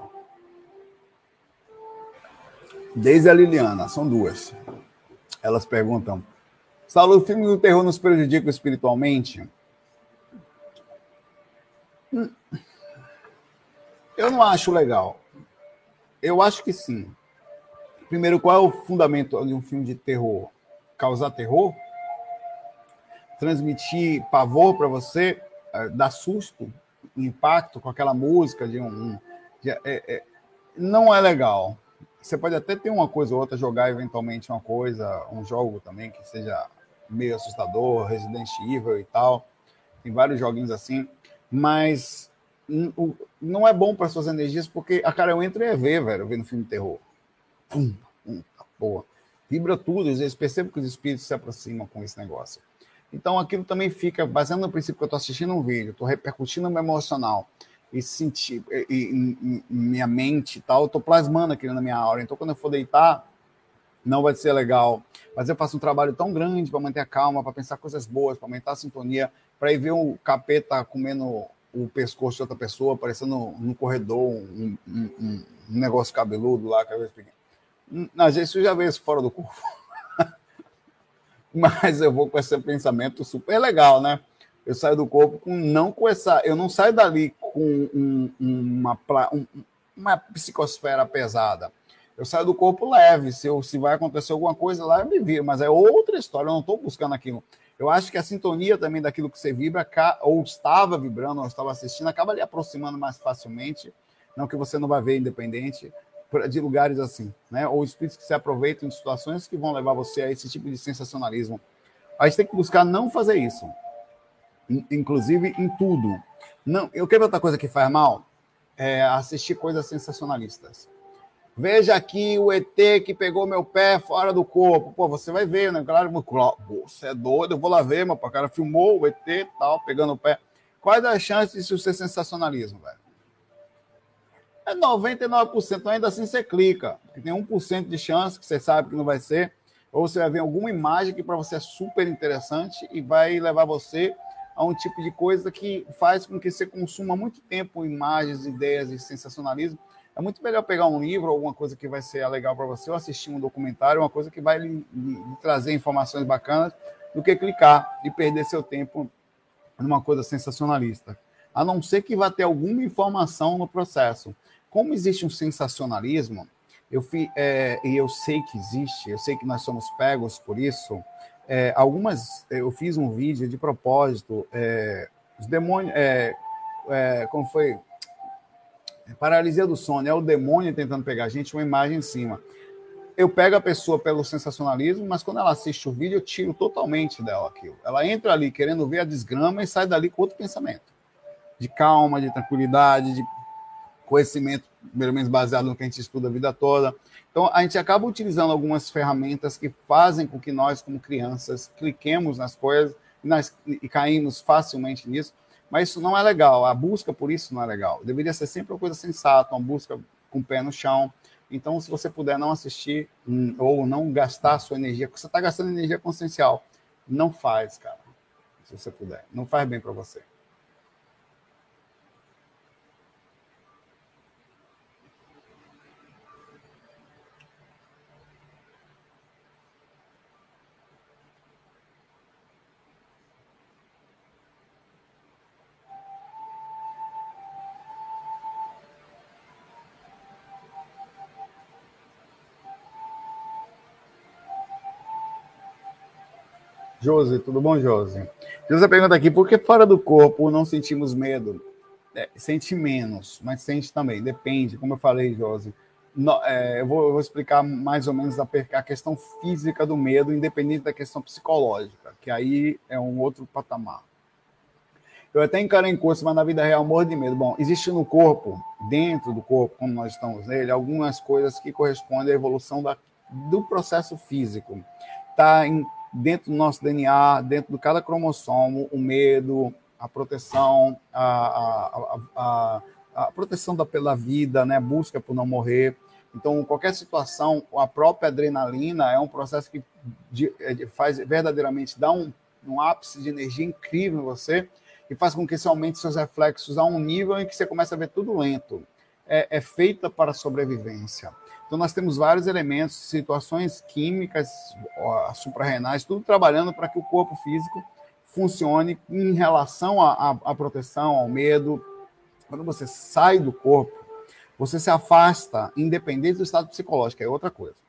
Desde a Liliana, são duas. Elas perguntam: Saulo, o filme do terror nos prejudica espiritualmente? Hum. Eu não acho legal. Eu acho que sim. Primeiro, qual é o fundamento de um filme de terror? Causar terror? Transmitir pavor para você? Eh, dar susto? Impacto com aquela música de um, é, é, não é legal. Você pode até ter uma coisa ou outra, jogar eventualmente uma coisa, um jogo também que seja meio assustador, Resident Evil e tal. Tem vários joguinhos assim, mas não é bom para suas energias porque a cara eu entro e é ver, velho, vendo filme de terror. Pum, pum, tá porra. Vibra tudo, eles percebem que os espíritos se aproximam com esse negócio. Então aquilo também fica, baseado no princípio que eu estou assistindo um vídeo, estou repercutindo no meu emocional e sentir e, e, minha mente e tal, eu tô plasmando aquilo na minha aura. Então, quando eu for deitar, não vai ser legal. Mas eu faço um trabalho tão grande para manter a calma, para pensar coisas boas, para aumentar a sintonia, para ir ver um capeta comendo o pescoço de outra pessoa, aparecendo no corredor, um, um, um, negócio cabeludo lá, cabeça pequena. Hum, às vezes eu já vejo isso fora do corpo. Mas eu vou com esse pensamento super legal, né? eu saio do corpo com não com essa. Eu não saio dali com um, uma, um, uma psicosfera pesada. Eu saio do corpo leve. Se, eu, se vai acontecer alguma coisa lá, eu me viro, mas é outra história. Eu não estou buscando aquilo. Eu acho que a sintonia também daquilo que você vibra, ou estava vibrando, ou estava assistindo, acaba lhe aproximando mais facilmente. Não que você não vai ver independente de lugares assim, né? Ou espíritos que se aproveitam de situações que vão levar você a esse tipo de sensacionalismo. A gente tem que buscar não fazer isso inclusive em tudo. Não, eu quero outra coisa que faz mal é assistir coisas sensacionalistas. Veja aqui o ET que pegou meu pé fora do corpo. Pô, você vai ver, né? Claro, você é doido, eu vou lá ver, meu. O cara filmou o ET tal, pegando o pé. Quais as chances disso ser sensacionalismo, velho? É 99%, ainda assim você clica. Tem 1% de chance que você sabe que não vai ser. Ou você vai ver alguma imagem que para você é super interessante e vai levar você a um tipo de coisa que faz com que você consuma muito tempo imagens, ideias e sensacionalismo. É muito melhor pegar um livro, alguma coisa que vai ser legal para você, ou assistir um documentário, uma coisa que vai lhe, lhe trazer informações bacanas, do que clicar e perder seu tempo numa coisa sensacionalista. A não ser que vá ter alguma informação no processo. Como existe um sensacionalismo, eu fi, é, e eu sei que existe, eu sei que nós somos pegos por isso. É, algumas, eu fiz um vídeo de propósito, é, os demônios, é, é, como foi? Paralisia do sono, é o demônio tentando pegar a gente, uma imagem em cima. Eu pego a pessoa pelo sensacionalismo, mas quando ela assiste o vídeo, eu tiro totalmente dela aquilo. Ela entra ali querendo ver a desgrama e sai dali com outro pensamento. De calma, de tranquilidade, de conhecimento, pelo menos baseado no que a gente estuda a vida toda. Então, a gente acaba utilizando algumas ferramentas que fazem com que nós, como crianças, cliquemos nas coisas e, nós, e caímos facilmente nisso, mas isso não é legal. A busca por isso não é legal. Deveria ser sempre uma coisa sensata, uma busca com o pé no chão. Então, se você puder não assistir hum, ou não gastar sua energia, porque você está gastando energia consciencial, não faz, cara. Se você puder. Não faz bem para você. Josi, tudo bom, Josi? Josi pergunta aqui, por que fora do corpo não sentimos medo? É, sente menos, mas sente também, depende, como eu falei, Josi. No, é, eu, vou, eu, vou, explicar mais ou menos a, a, questão física do medo, independente da questão psicológica, que aí é um outro patamar. Eu até encaro em curso, mas na vida real morro de medo. Bom, existe no corpo, dentro do corpo, como nós estamos nele, algumas coisas que correspondem à evolução da, do processo físico. Está em dentro do nosso DNA, dentro de cada cromossomo, o medo, a proteção, a, a, a, a proteção da, pela vida, né? busca por não morrer. Então, qualquer situação, a própria adrenalina é um processo que é, faz verdadeiramente dar um, um ápice de energia incrível em você e faz com que você aumente seus reflexos a um nível em que você começa a ver tudo lento. É, é feita para sobrevivência. Então, nós temos vários elementos, situações químicas, suprarrenais, tudo trabalhando para que o corpo físico funcione em relação à, à proteção, ao medo. Quando você sai do corpo, você se afasta, independente do estado psicológico, é outra coisa.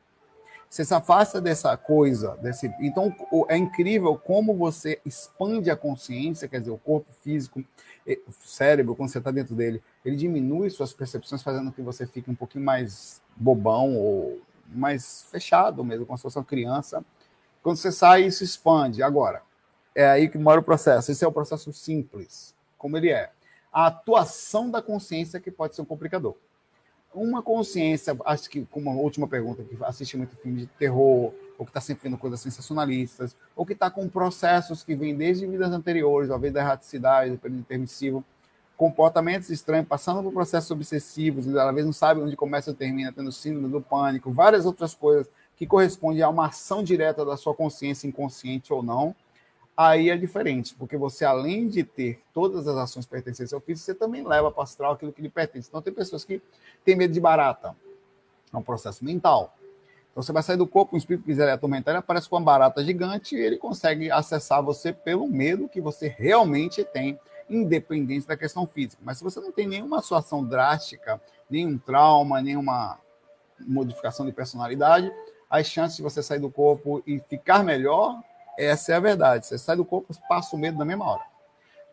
Você se afasta dessa coisa, desse. Então é incrível como você expande a consciência, quer dizer, o corpo físico, o cérebro, quando você está dentro dele, ele diminui suas percepções, fazendo com que você fique um pouquinho mais bobão ou mais fechado mesmo, como se fosse uma criança. Quando você sai, isso expande. Agora, é aí que mora o processo. Esse é o processo simples, como ele é. A atuação da consciência que pode ser um complicador. Uma consciência, acho que, como última pergunta, que assiste muito filme de terror, ou que está sempre vendo coisas sensacionalistas, ou que está com processos que vêm desde vidas anteriores, talvez da erraticidade, do período permissivo, comportamentos estranhos, passando por processos obsessivos, às vezes não sabe onde começa e termina, tendo síndrome do pânico, várias outras coisas que correspondem a uma ação direta da sua consciência, inconsciente ou não, aí é diferente, porque você, além de ter todas as ações pertencentes ao físico, você também leva para astral aquilo que lhe pertence. Então, tem pessoas que têm medo de barata, é um processo mental. Então, você vai sair do corpo, o espírito quiser atormentar, ele aparece com uma barata gigante e ele consegue acessar você pelo medo que você realmente tem independente da questão física. Mas se você não tem nenhuma situação drástica, nenhum trauma, nenhuma modificação de personalidade, as chances de você sair do corpo e ficar melhor, essa é a verdade. Você sai do corpo, passa o medo na mesma hora.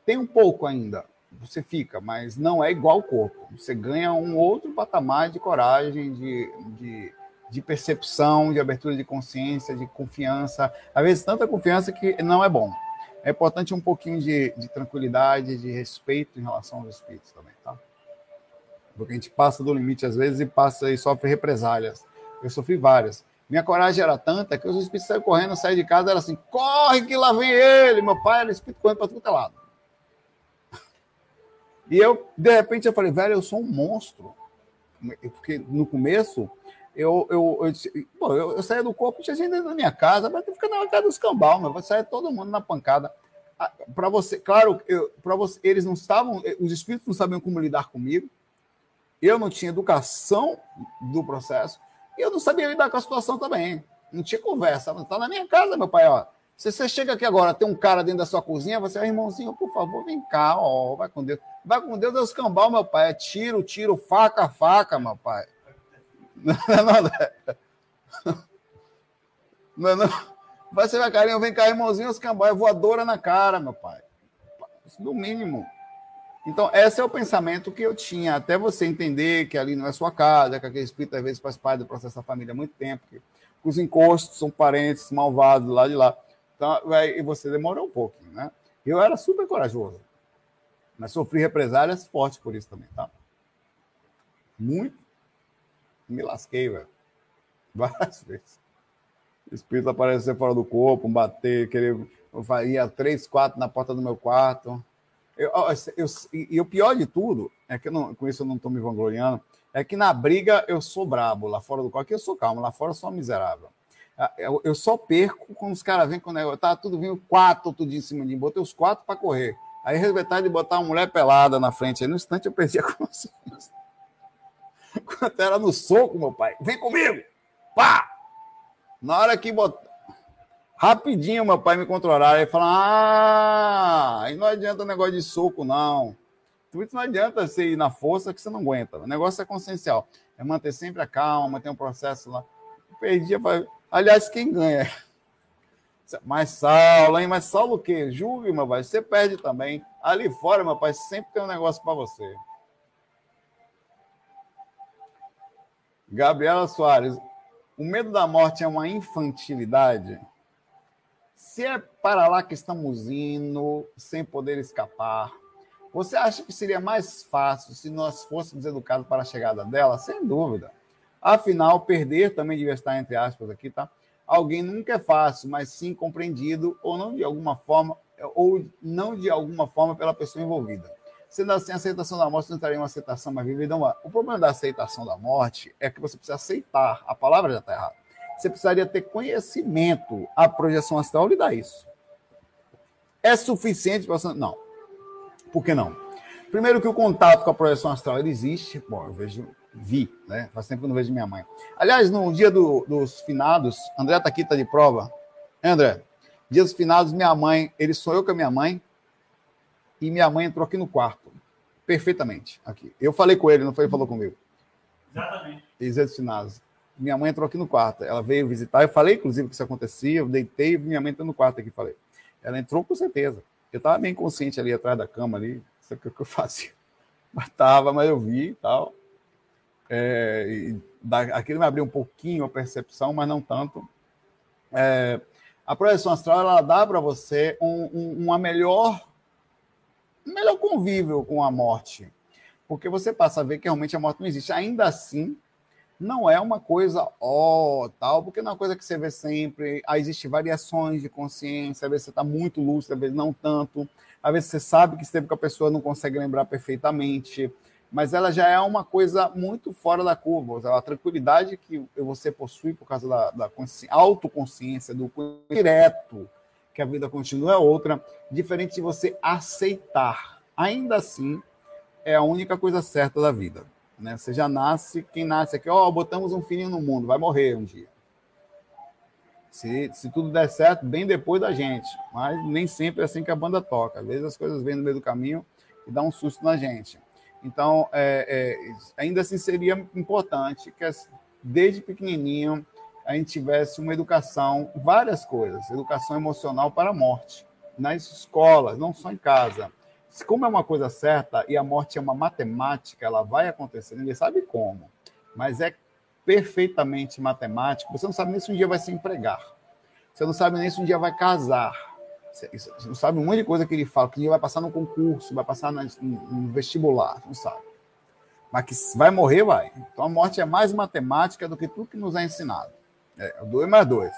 Tem um pouco ainda, você fica, mas não é igual ao corpo. Você ganha um outro patamar de coragem, de, de, de percepção, de abertura de consciência, de confiança. Às vezes, tanta confiança que não é bom é importante um pouquinho de, de, tranquilidade, de respeito em relação aos espíritos também, tá? Porque a gente passa do limite às vezes e passa e sofre represálias. Eu sofri várias. Minha coragem era tanta que os espíritos saíram correndo, saíram de casa, era assim, corre que lá vem ele. Meu pai era espírito correndo para que é lado. E eu, de repente, eu falei, velho, eu sou um monstro. Porque no começo, eu, eu, eu, pô, eu, eu saía do corpo, tinha gente dentro da minha casa, mas fica na casa dos cambal, meu, vai sair todo mundo na pancada. para você, claro, para você, eles não estavam, os espíritos não sabiam como lidar comigo. Eu não tinha educação do processo e eu não sabia lidar com a situação também. Não tinha conversa. Está na minha casa, meu pai, ó. Se você chega aqui agora, tem um cara dentro da sua cozinha, você, é irmãozinho, por favor, vem cá, ó, vai com Deus. Vai com Deus, Deus cambal, meu pai. É tiro, tiro, faca, faca, meu pai. Não, não, não. não, vai, carinho, vem cá, irmãozinho, os cambal, é voadora na cara, meu pai. No mínimo. Então, esse é o pensamento que eu tinha, até você entender que ali não é sua casa, que aquele espírito às vezes faz parte do processo da família há muito tempo, que os encostos são parentes malvados lá de lá. Então, e você demorou um pouquinho, né? Eu era super corajoso, mas sofri represálias fortes por isso também, tá? Muito. Me lasquei, velho. Várias vezes. Espírito aparecer fora do corpo, bater, querer. Eu ia três, quatro na porta do meu quarto. Eu, eu, e o pior de tudo, é que não, com isso eu não estou me vangloriando, é que na briga eu sou brabo, lá fora do aqui eu sou calmo, lá fora eu sou miserável. Ah, eu, eu só perco quando os caras vêm com o negócio. Tá tudo vindo quatro, tudo em cima de mim. Botei os quatro para correr. Aí resolvi de botar uma mulher pelada na frente. Aí no instante eu perdi a consciência. Quando era no soco, meu pai. Vem comigo! Pá! Na hora que botar. Rapidinho, meu pai me controlaram. Aí falou: Ah, não adianta negócio de soco, não. Não adianta você ir na força que você não aguenta. O negócio é consciencial. É manter sempre a calma, manter um processo lá. Perdi, aliás, quem ganha? Mas Saulo, hein? Mas Saulo o quê? Julgue, meu pai. Você perde também. Ali fora, meu pai, sempre tem um negócio para você. Gabriela Soares, o medo da morte é uma infantilidade? Se é para lá que estamos indo, sem poder escapar, você acha que seria mais fácil se nós fôssemos educados para a chegada dela? Sem dúvida. Afinal, perder também devia estar entre aspas aqui, tá? Alguém nunca é fácil, mas sim compreendido ou não de alguma forma ou não de alguma forma pela pessoa envolvida. Sendo assim, a aceitação da morte não estaria uma aceitação mais vivida. O problema da aceitação da morte é que você precisa aceitar. A palavra já está errada. Você precisaria ter conhecimento. A projeção astral lhe dá isso. É suficiente para. Não. Por que não? Primeiro que o contato com a projeção astral ele existe. Bom, eu vejo, vi, né? Faz tempo que eu não vejo minha mãe. Aliás, no dia do, dos finados, André tá aqui, tá de prova. André, dia dos finados, minha mãe, ele sonhou com a minha mãe e minha mãe entrou aqui no quarto. Perfeitamente, aqui. Eu falei com ele, não foi ele falou comigo. Exatamente. Dia dos finados. Minha mãe entrou aqui no quarto. Ela veio visitar. Eu falei, inclusive, que isso acontecia. Eu deitei minha mãe entrou no quarto aqui. Falei. Ela entrou com certeza. Eu estava bem consciente ali atrás da cama ali, sei o que eu fazia. Mas tava, mas eu vi tal. É, e da, aquilo me abriu um pouquinho a percepção, mas não tanto. É, a projeção astral ela dá para você um, um, uma melhor, um melhor convívio com a morte, porque você passa a ver que realmente a morte não existe. Ainda assim, não é uma coisa ó, oh, tal, porque não é uma coisa que você vê sempre. Aí existem variações de consciência, às vezes você está muito lúcido, às vezes não tanto. Às vezes você sabe que esteve com a pessoa, não consegue lembrar perfeitamente. Mas ela já é uma coisa muito fora da curva. A tranquilidade que você possui por causa da, da autoconsciência, do direto, que a vida continua é outra, diferente de você aceitar. Ainda assim, é a única coisa certa da vida. Né? Você já nasce, quem nasce aqui, ó, oh, botamos um filhinho no mundo, vai morrer um dia. Se, se tudo der certo, bem depois da gente. Mas nem sempre é assim que a banda toca. Às vezes as coisas vêm no meio do caminho e dá um susto na gente. Então, é, é, ainda assim seria importante que desde pequenininho a gente tivesse uma educação, várias coisas, educação emocional para a morte, nas escolas, não só em casa como é uma coisa certa e a morte é uma matemática, ela vai acontecer, ninguém sabe como, mas é perfeitamente matemático. Você não sabe nem se um dia vai se empregar. Você não sabe nem se um dia vai casar. Você não sabe um monte de coisa que ele fala, que um dia vai passar no concurso, vai passar no vestibular, não sabe. Mas que vai morrer, vai. Então a morte é mais matemática do que tudo que nos é ensinado. É, dois mais dois.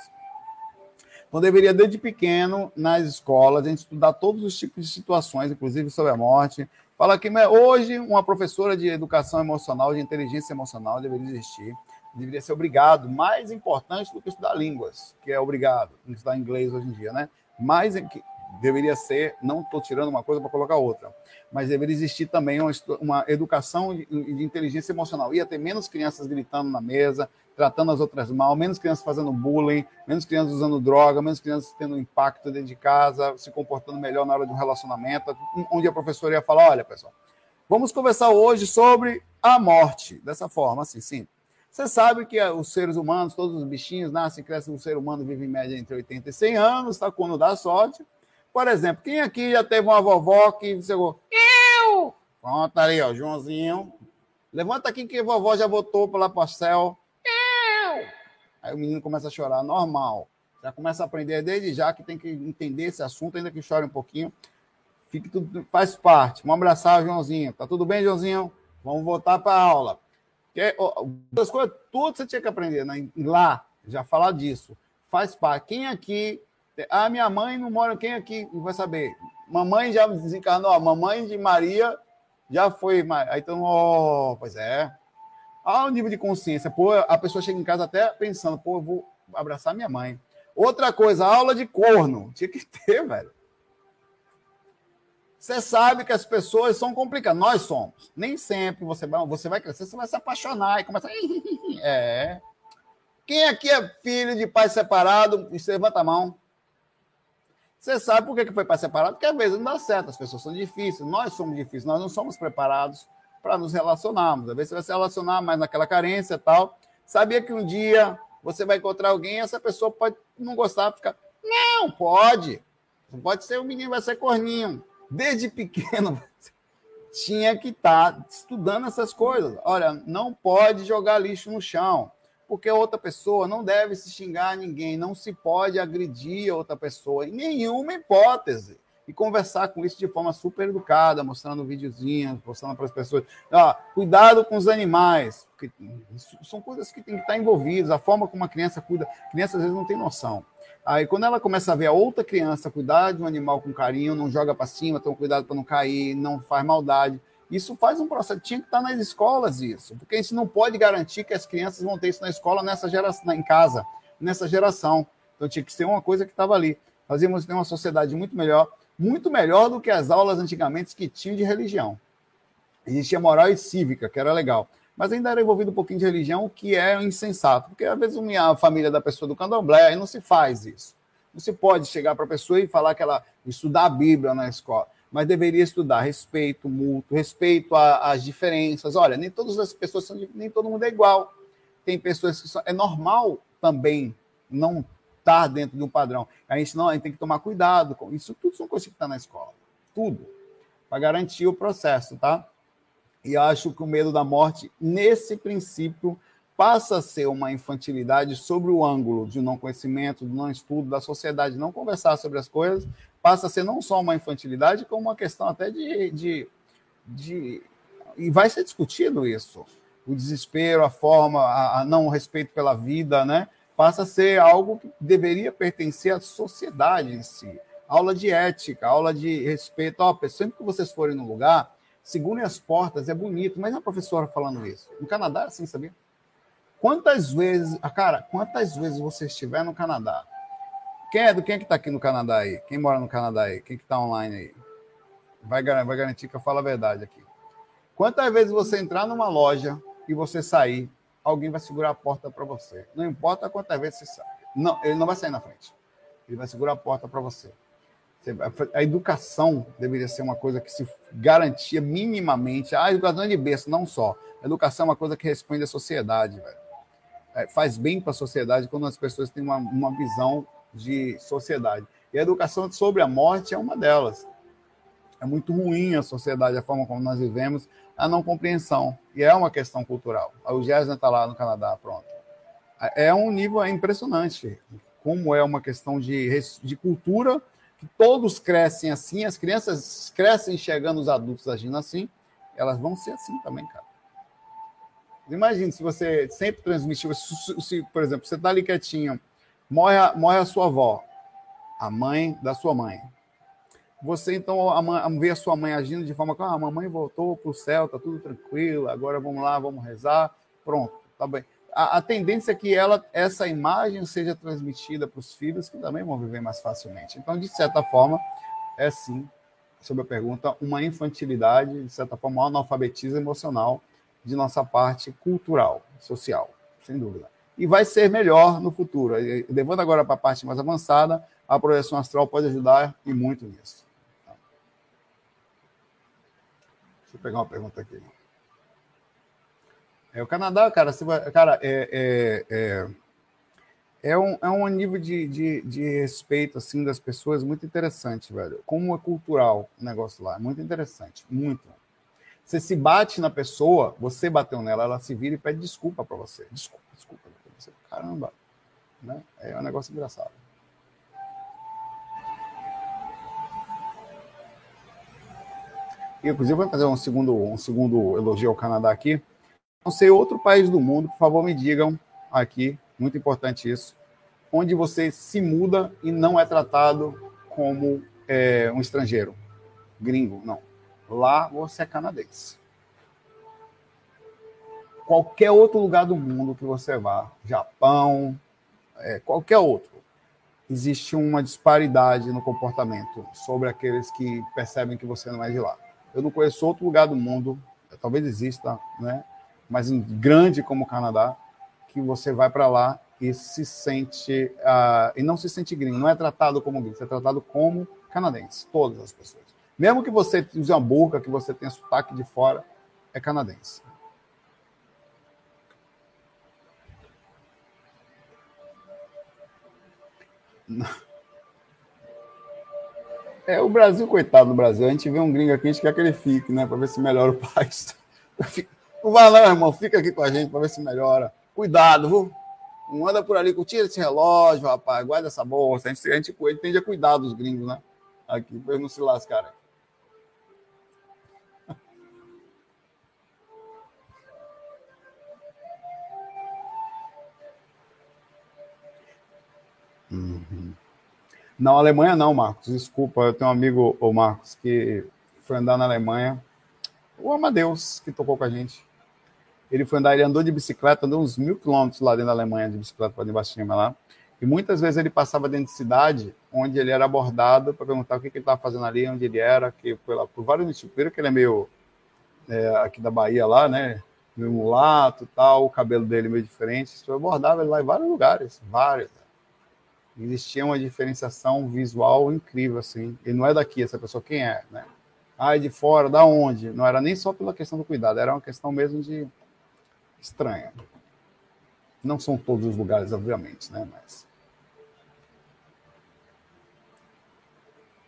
Então, deveria, desde pequeno, nas escolas, a gente estudar todos os tipos de situações, inclusive sobre a morte. Fala que hoje uma professora de educação emocional, de inteligência emocional, deveria existir. Deveria ser obrigado, mais importante do que estudar línguas, que é obrigado, estudar inglês hoje em dia, né? Mais, deveria ser, não estou tirando uma coisa para colocar outra, mas deveria existir também uma, uma educação de, de, inteligência emocional. Ia ter menos crianças gritando na mesa, tratando as outras mal, menos crianças fazendo bullying, menos crianças usando droga, menos crianças tendo impacto dentro de casa, se comportando melhor na hora de um relacionamento, onde a professora ia falar, olha, pessoal, vamos conversar hoje sobre a morte, dessa forma, assim, sim. Você sabe que os seres humanos, todos os bichinhos nascem crescem, o ser humano vive em média entre 80 e 100 anos, tá? Quando dá sorte. Por exemplo, quem aqui já teve uma vovó que chegou? Eu! Pronto, ali, ó, Joãozinho. Levanta aqui que vovó já voltou para lá para o céu. Eu! Aí o menino começa a chorar, normal. Já começa a aprender desde já que tem que entender esse assunto, ainda que chore um pouquinho. Fique tudo, faz parte. Vamos abraçar Joãozinho. Tá tudo bem, Joãozinho? Vamos voltar para a aula. Que, ó, as coisas, tudo você tinha que aprender né? lá, já falar disso. Faz parte. Quem aqui. Ah, minha mãe não mora. Quem aqui vai saber? Mamãe já desencarnou. Mamãe de Maria já foi. Aí então, oh, pois é. Olha o nível de consciência. Pô, a pessoa chega em casa até pensando, pô, eu vou abraçar minha mãe. Outra coisa, aula de corno. Tinha que ter, velho. Você sabe que as pessoas são complicadas. Nós somos. Nem sempre você vai, você vai crescer, você vai se apaixonar e começa. É. Quem aqui é filho de pai separado? Levanta a mão. Você sabe por que foi pai separado? Porque às vezes não dá certo, as pessoas são difíceis, nós somos difíceis, nós não somos preparados para nos relacionarmos. Às vezes você vai se relacionar mais naquela carência e tal. Sabia que um dia você vai encontrar alguém e essa pessoa pode não gostar, ficar. Não, pode. Pode ser o menino, vai ser corninho desde pequeno, tinha que estar tá estudando essas coisas. Olha, não pode jogar lixo no chão, porque outra pessoa não deve se xingar ninguém, não se pode agredir outra pessoa, em nenhuma hipótese. E conversar com isso de forma super educada, mostrando videozinhos, mostrando para as pessoas. Cuidado com os animais, são coisas que tem que estar envolvidas, a forma como a criança cuida. A criança às vezes não tem noção. Aí, quando ela começa a ver a outra criança cuidar de um animal com carinho, não joga para cima, toma cuidado para não cair, não faz maldade. Isso faz um processo. Tinha que estar nas escolas isso, porque a gente não pode garantir que as crianças vão ter isso na escola, nessa geração, em casa, nessa geração. Então tinha que ser uma coisa que estava ali. Fazíamos ter uma sociedade muito melhor, muito melhor do que as aulas antigamente que tinham de religião. Existia moral e cívica, que era legal mas ainda era envolvido um pouquinho de religião, o que é insensato, porque às vezes a família da pessoa do candomblé, aí não se faz isso. Não se pode chegar para a pessoa e falar que ela estudar a Bíblia na escola, mas deveria estudar respeito mútuo, respeito às diferenças. Olha, nem todas as pessoas são, nem todo mundo é igual. Tem pessoas que são, é normal também não estar dentro de um padrão. A gente não, a gente tem que tomar cuidado com isso. Tudo são coisas que estão tá na escola, tudo para garantir o processo, tá? E acho que o medo da morte, nesse princípio, passa a ser uma infantilidade sobre o ângulo de não conhecimento, do não estudo, da sociedade não conversar sobre as coisas, passa a ser não só uma infantilidade, como uma questão até de. de, de e vai ser discutido isso. O desespero, a forma, a, a não respeito pela vida, né? Passa a ser algo que deveria pertencer à sociedade em si. Aula de ética, aula de respeito. Ó, sempre que vocês forem no lugar, segurem as portas, é bonito, mas é a professora falando isso. No Canadá é assim, sabia? Quantas vezes, ah, cara, quantas vezes você estiver no Canadá? Quem é, quem é que está aqui no Canadá aí? Quem mora no Canadá aí? Quem que está online aí? Vai, vai garantir que eu falo a verdade aqui. Quantas vezes você entrar numa loja e você sair, alguém vai segurar a porta para você. Não importa quantas vezes você sai. Não, ele não vai sair na frente. Ele vai segurar a porta para você. A educação deveria ser uma coisa que se garantia minimamente. A educação é de berço, não só. A educação é uma coisa que responde à sociedade. É, faz bem para a sociedade quando as pessoas têm uma, uma visão de sociedade. E a educação sobre a morte é uma delas. É muito ruim a sociedade, a forma como nós vivemos, a não compreensão. E é uma questão cultural. O Gerson está lá no Canadá, pronto. É um nível impressionante. Como é uma questão de, de cultura que todos crescem assim, as crianças crescem enxergando os adultos agindo assim, elas vão ser assim também, cara. Imagine se você sempre transmitiu, se, se, por exemplo, você está ali quietinho, morre morre a sua avó, a mãe da sua mãe. Você então a vê a sua mãe agindo de forma que ah, a mamãe voltou para o céu, tá tudo tranquilo, agora vamos lá, vamos rezar, pronto, tá bem. a, a, tendência é que ela, essa imagem seja transmitida para os filhos, que também vão viver mais facilmente. Então, de certa forma, é sim, sobre a pergunta, uma infantilidade, de certa forma, um analfabetismo emocional de nossa parte cultural, social, sem dúvida. E vai ser melhor no futuro. Levando agora para a parte mais avançada, a projeção astral pode ajudar e muito nisso. Eu pegar uma pergunta aqui. É, o Canadá, cara, vai, cara, é, é, é, é, um, é um nível de, de, de respeito assim das pessoas muito interessante, velho. Como é cultural o negócio lá, é muito interessante, muito. Você se bate na pessoa, você bateu nela, ela se vira e pede desculpa para você. Desculpa, desculpa. Caramba, né? É um negócio engraçado. Inclusive, vou fazer um segundo, um segundo elogio ao Canadá aqui não sei outro país do mundo, por favor, me digam aqui, muito importante isso, onde você se muda e não é tratado como é, um estrangeiro, gringo, não. Lá você é canadense. Qualquer outro lugar do mundo que você vá, Japão, é, qualquer outro, existe uma disparidade no comportamento sobre aqueles que percebem que você não é de lá. Eu não conheço outro lugar do mundo, talvez exista, né? mas grande como o Canadá, que você vai para lá e se sente uh, e não se sente gringo, não é tratado como gringo, é tratado como canadense, todas as pessoas. Mesmo que você use uma burca, que você tenha sotaque de fora, é canadense. É o Brasil, coitado do Brasil. A gente vê um gringo aqui, a gente quer que ele fique, né? Para ver se melhora o país. Não vai lá, irmão, fica aqui com a gente para ver se melhora. Cuidado, viu? Não anda por ali, tira esse relógio, rapaz, guarda essa bolsa. A gente, a gente, a gente tende a cuidar dos gringos, né? Aqui, para eles não se lascarem. Uhum. Não, Alemanha não, Marcos. Desculpa, eu tenho um amigo, o Marcos, que foi andar na Alemanha. O Amadeus, que tocou com a gente. Ele foi andar, ele andou de bicicleta, andou uns mil quilômetros lá dentro da Alemanha de bicicleta para debaixo de lá. E muitas vezes ele passava dentro de cidade, onde ele era abordado para perguntar o que, que ele estava fazendo ali, onde ele era, que lá por vários motivos. Primeiro que ele é meio é, aqui da Bahia lá, né? Meio mulato tal, o cabelo dele meio diferente. Isso abordava ele lá em vários lugares, vários. Existia uma diferenciação visual incrível, assim. Ele não é daqui, essa pessoa quem é, né? Ah, de fora, da onde? Não era nem só pela questão do cuidado, era uma questão mesmo de estranha. Não são todos os lugares, obviamente, né? Mas.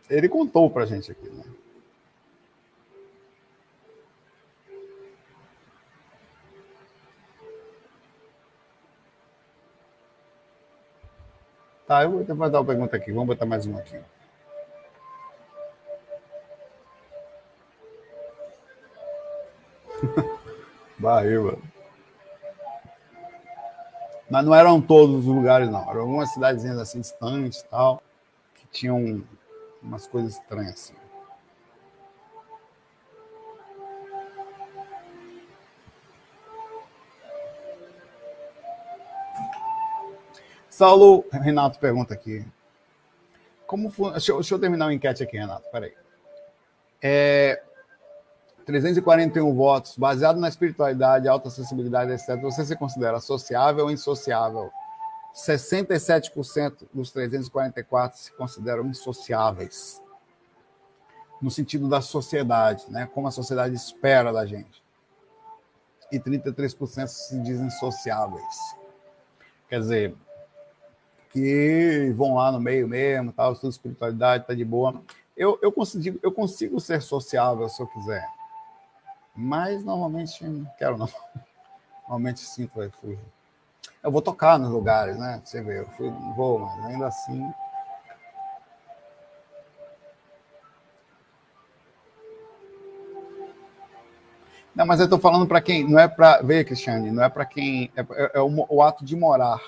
Ele contou pra gente aqui, né? Tá, eu vou fazer uma pergunta aqui. Vamos botar mais uma aqui. Barril, mano. Mas não eram todos os lugares, não. Eram algumas cidadezinhas assim distantes tal, que tinham umas coisas estranhas assim. Saulo Renato pergunta aqui. Como foi... deixa, eu, deixa eu terminar o enquete aqui, Renato. Peraí. É, 341 votos, baseado na espiritualidade, alta sensibilidade, etc., você se considera sociável ou insociável? 67% dos 344 se consideram insociáveis. No sentido da sociedade, né? como a sociedade espera da gente. E 33% se dizem sociáveis. Quer dizer, que vão lá no meio mesmo, tal, sua espiritualidade está de boa. Eu, eu, consigo, eu consigo ser sociável se eu quiser. Mas normalmente não quero não. Normalmente sinto refúgio. Eu vou tocar nos lugares, né? Você vê, eu fui, vou, mas ainda assim. Não, mas eu estou falando para quem. Não é para. Veja, Cristiane, não é para quem. É, é, é o, o, ato de morar.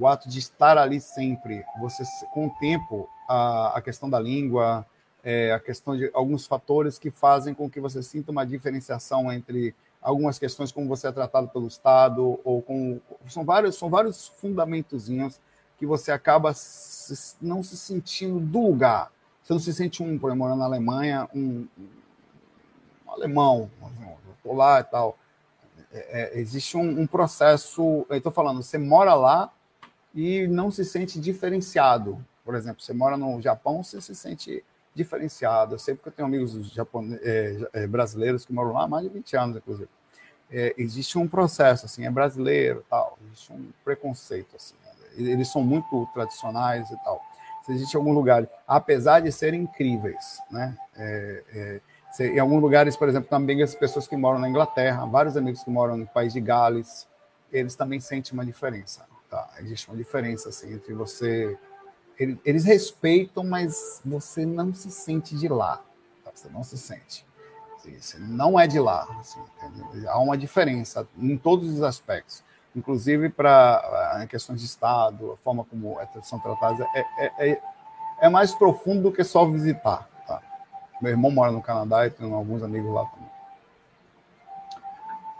O ato de estar ali sempre. Você, com o tempo, a, a questão da língua, é, a questão de alguns fatores que fazem com que você sinta uma diferenciação entre algumas questões como você é tratado pelo Estado, ou com. São vários, são vários fundamentozinhos que você acaba se, não se sentindo do lugar. Você não se sente um, por exemplo, morando na Alemanha, um, um alemão, estou lá e tal. É, é, existe um, um processo. Estou falando, você mora lá e não se sente diferenciado. Por exemplo, você mora no Japão, você se sente diferenciado. Eu sei porque eu tenho amigos é, é, brasileiros que moram lá há mais de 20 anos, inclusive. É, existe um processo, assim, é brasileiro, tal, existe um preconceito, assim, né? eles são muito tradicionais e tal. Se existe algum lugar, apesar de serem incríveis, né? É, é, se, em alguns lugares, por exemplo, também as pessoas que moram na Inglaterra, vários amigos que moram no país de Gales, eles também sentem uma diferença. Tá? Existe uma diferença assim, entre você eles respeitam, mas você não se sente de lá. Tá? Você não se sente. Você não é de lá. Assim, Há uma diferença em todos os aspectos. Inclusive para questões de Estado, a forma como são tratadas, é, é, é, é, mais profundo do que só visitar. Tá? Meu irmão mora no Canadá e tem alguns amigos lá também.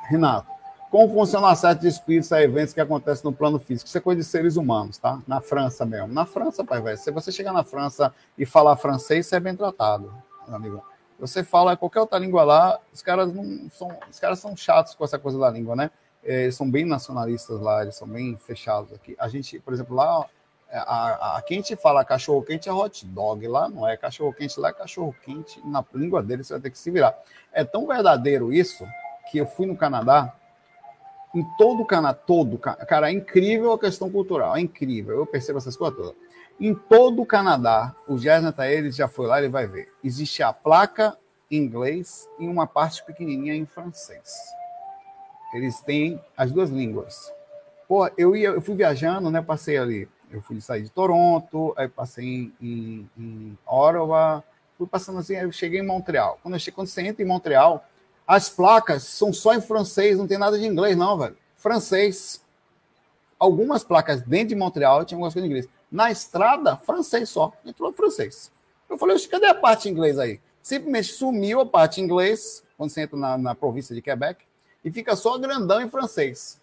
Renato, como funciona o acesso de espíritos a eventos que acontecem no plano físico? Isso é coisa de seres humanos, tá? Na França mesmo. Na França, pai, velho. Se você chegar na França e falar francês, você é bem tratado, meu amigo. Você fala qualquer outra língua lá, os caras não são, os caras são chatos com essa coisa da língua, né? É, eles são bem nacionalistas lá, eles são bem fechados aqui. A gente, por exemplo, lá, a, a, a gente fala cachorro quente é hot dog, lá não é cachorro quente, lá é cachorro quente. Na língua deles você vai ter que se virar. É tão verdadeiro isso que eu fui no Canadá em todo o Canadá, todo, cara, é incrível a questão cultural, é incrível, eu percebo essas coisas todas. Em todo o Canadá, o Jonathan ele já foi lá, ele vai ver. Existe a placa em inglês e uma parte pequenininha em francês. Eles têm as duas línguas. Pô, eu ia, eu fui viajando, né? Passei ali, eu fui sair de Toronto, aí passei em, em, em Ottawa, fui passando assim, aí eu cheguei em Montreal. Quando, eu cheguei, quando você entra em Montreal, as placas são só em francês, não tem nada de inglês, não, velho. Francês. Algumas placas dentro de Montreal tinham algumas coisas em inglês. Na estrada, francês só. Entrou francês. Eu falei, cadê a parte em inglês aí? Simplesmente sumiu a parte em inglês, quando você entra na, na província de Quebec, e fica só grandão em francês.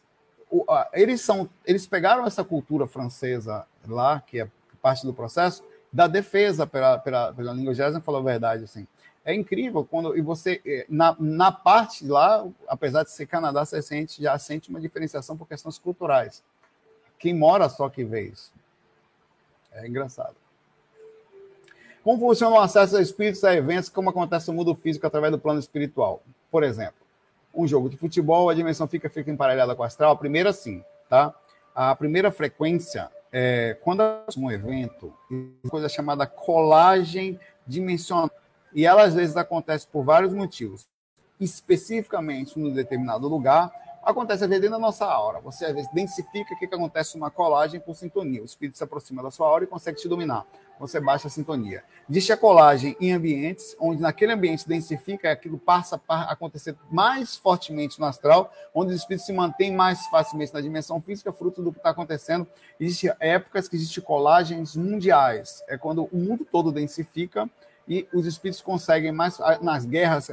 O, a, eles, são, eles pegaram essa cultura francesa lá, que é parte do processo, da defesa pela, pela, pela língua jazz, falou a verdade, assim é incrível quando e você é, na, na parte lá, apesar de ser Canadá, você sente já sente uma diferenciação por questões culturais. Quem mora só que vê isso. É engraçado. Como funciona o acesso a espíritos a eventos, como acontece no mundo físico através do plano espiritual? Por exemplo, um jogo de futebol, a dimensão fica, fica emparelhada com o astral. A primeira, sim, tá? A primeira frequência é quando um evento, coisa chamada colagem dimensional e ela às vezes acontece por vários motivos. Especificamente num determinado lugar, acontece às vezes dentro da nossa aura. Você às vezes densifica o que, que acontece numa colagem por sintonia. O espírito se aproxima da sua aura e consegue te dominar. Você baixa a sintonia. Existe a colagem em ambientes onde naquele ambiente densifica aquilo passa a acontecer mais fortemente no astral, onde os espíritos se mantêm mais facilmente na dimensão física, fruto do que está acontecendo. Existem épocas que existem colagens mundiais. É quando o mundo todo densifica e os espíritos conseguem mais nas guerras,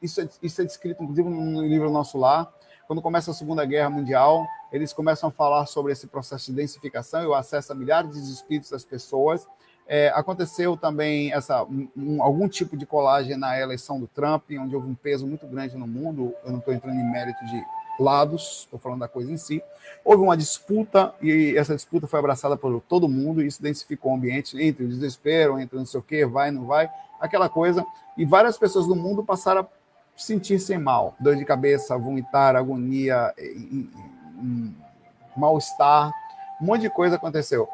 isso é, isso é descrito inclusive no livro Nosso Lar, quando começa a Segunda Guerra Mundial, eles começam a falar sobre esse processo de densificação e o acesso a milhares de espíritos das pessoas. É, aconteceu também essa, um, algum tipo de colagem na eleição do Trump, onde houve um peso muito grande no mundo. Eu não estou entrando em mérito de lados, estou falando da coisa em si. Houve uma disputa e essa disputa foi abraçada por todo mundo e isso densificou o ambiente entre o desespero, entre não sei o que, vai, não vai, aquela coisa. E várias pessoas do mundo passaram a sentir-se mal, dor de cabeça, vomitar, agonia, mal-estar, um monte de coisa aconteceu.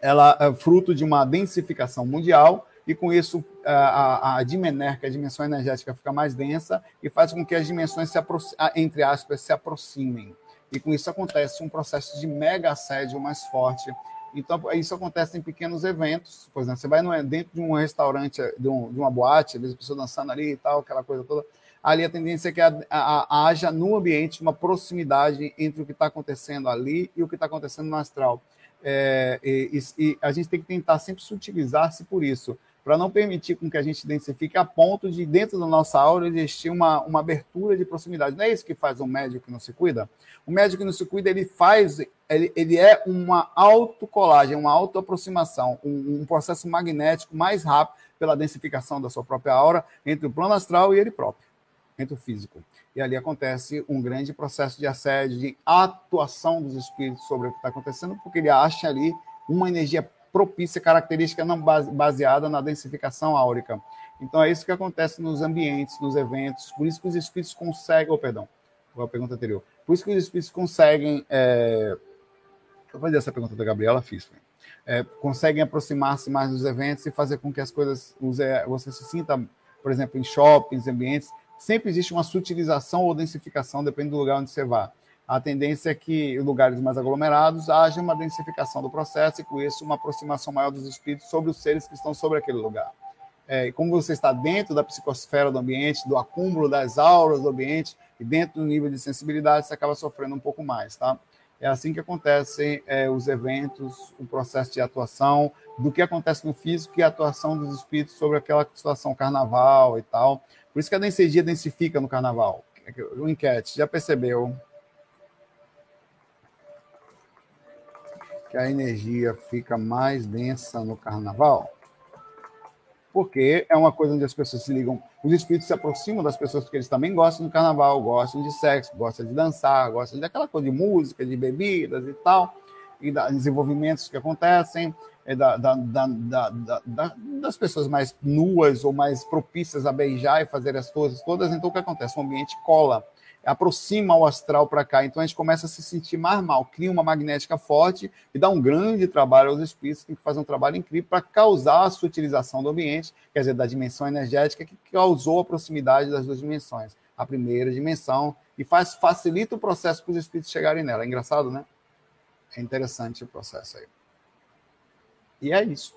Ela é fruto de uma densificação mundial e com isso a, a, dimener, que é a dimensão energética, fica mais densa e faz com que as dimensões, se entre aspas, se aproximem. E com isso acontece um processo de mega assédio mais forte. Então, isso acontece em pequenos eventos. Por exemplo, você vai dentro de um restaurante, de, um, de uma boate, às vezes a pessoa dançando ali e tal, aquela coisa toda. Ali a tendência é que haja no ambiente uma proximidade entre o que está acontecendo ali e o que está acontecendo no astral. É, e, e, a gente tem que tentar sempre sutilizar-se por isso para não permitir com que a gente densifique a ponto de, dentro da nossa aura, existir uma, uma abertura de proximidade. Não é isso que faz um médico que não se cuida? O médico que não se cuida, ele faz, ele, ele é uma autocolagem, uma autoaproximação, um, um processo magnético mais rápido pela densificação da sua própria aura entre o plano astral e ele próprio, entre o físico. E ali acontece um grande processo de assédio, de atuação dos espíritos sobre o que está acontecendo, porque ele acha ali uma energia propícia, característica não baseada na densificação áurica. Então é isso que acontece nos ambientes, nos eventos, por isso que os espíritos conseguem, oh, perdão, a pergunta anterior, por isso que os espíritos conseguem, é... eu vou fazer essa pergunta da Gabriela, fiz, é, conseguem aproximar-se mais dos eventos e fazer com que as coisas, você se sinta, por exemplo, em shoppings, ambientes, sempre existe uma sutilização ou densificação, depende do lugar onde você vá a tendência é que em lugares mais aglomerados haja uma densificação do processo e com isso uma aproximação maior dos espíritos sobre os seres que estão sobre aquele lugar. É, como você está dentro da psicosfera do ambiente, do acúmulo das auras do ambiente e dentro do nível de sensibilidade, você acaba sofrendo um pouco mais, tá? É assim que acontecem é, os eventos, o processo de atuação, do que acontece no físico e a atuação dos espíritos sobre aquela situação carnaval e tal. Por isso que a densidade densifica no carnaval. O enquete, já percebeu? Que a energia fica mais densa no carnaval? Porque é uma coisa onde as pessoas se ligam, os espíritos se aproximam das pessoas porque eles também gostam do carnaval, gostam de sexo, gostam de dançar, gostam daquela coisa de música, de bebidas e tal, e da, desenvolvimentos que acontecem, é da, da, da, das pessoas mais nuas ou mais propícias a beijar e fazer as coisas todas. Então, o que acontece? O ambiente cola aproxima o astral para cá. Então a gente começa a se sentir mais mal, cria uma magnética forte e dá um grande trabalho aos espíritos, tem que fazer um trabalho incrível para causar a sutilização do ambiente, quer dizer, da dimensão energética que causou a proximidade das duas dimensões. A primeira dimensão e faz facilita o processo para os espíritos chegarem nela. É engraçado, né? É interessante o processo aí. E é isso.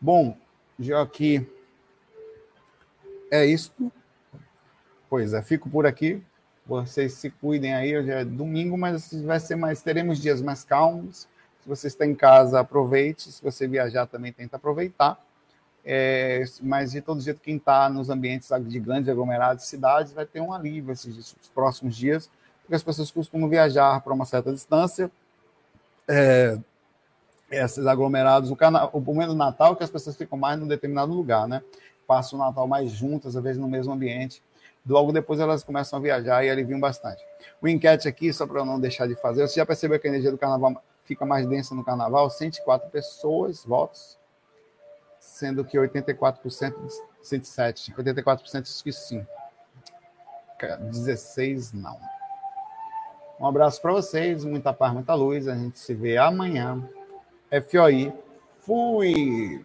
Bom, já aqui é isto. Pois é, fico por aqui. Vocês se cuidem aí, hoje é domingo, mas vai ser mais, teremos dias mais calmos. Se você está em casa, aproveite. Se você viajar, também tenta aproveitar. É, mas de todo jeito, quem está nos ambientes de grandes aglomerados, cidades, vai ter um alívio esses próximos dias, porque as pessoas costumam viajar para uma certa distância. É, esses aglomerados, o, cana, o momento do Natal, que as pessoas ficam mais num determinado lugar, né? Passam o Natal mais juntas, às vezes no mesmo ambiente logo depois elas começam a viajar e aliviam bastante. O enquete aqui, só para eu não deixar de fazer, você já percebeu que a energia do carnaval fica mais densa no carnaval? 104 pessoas, votos, sendo que 84%, 107, 84% diz que sim. 16 não. Um abraço para vocês, muita paz, muita luz. A gente se vê amanhã. FOI. Fui!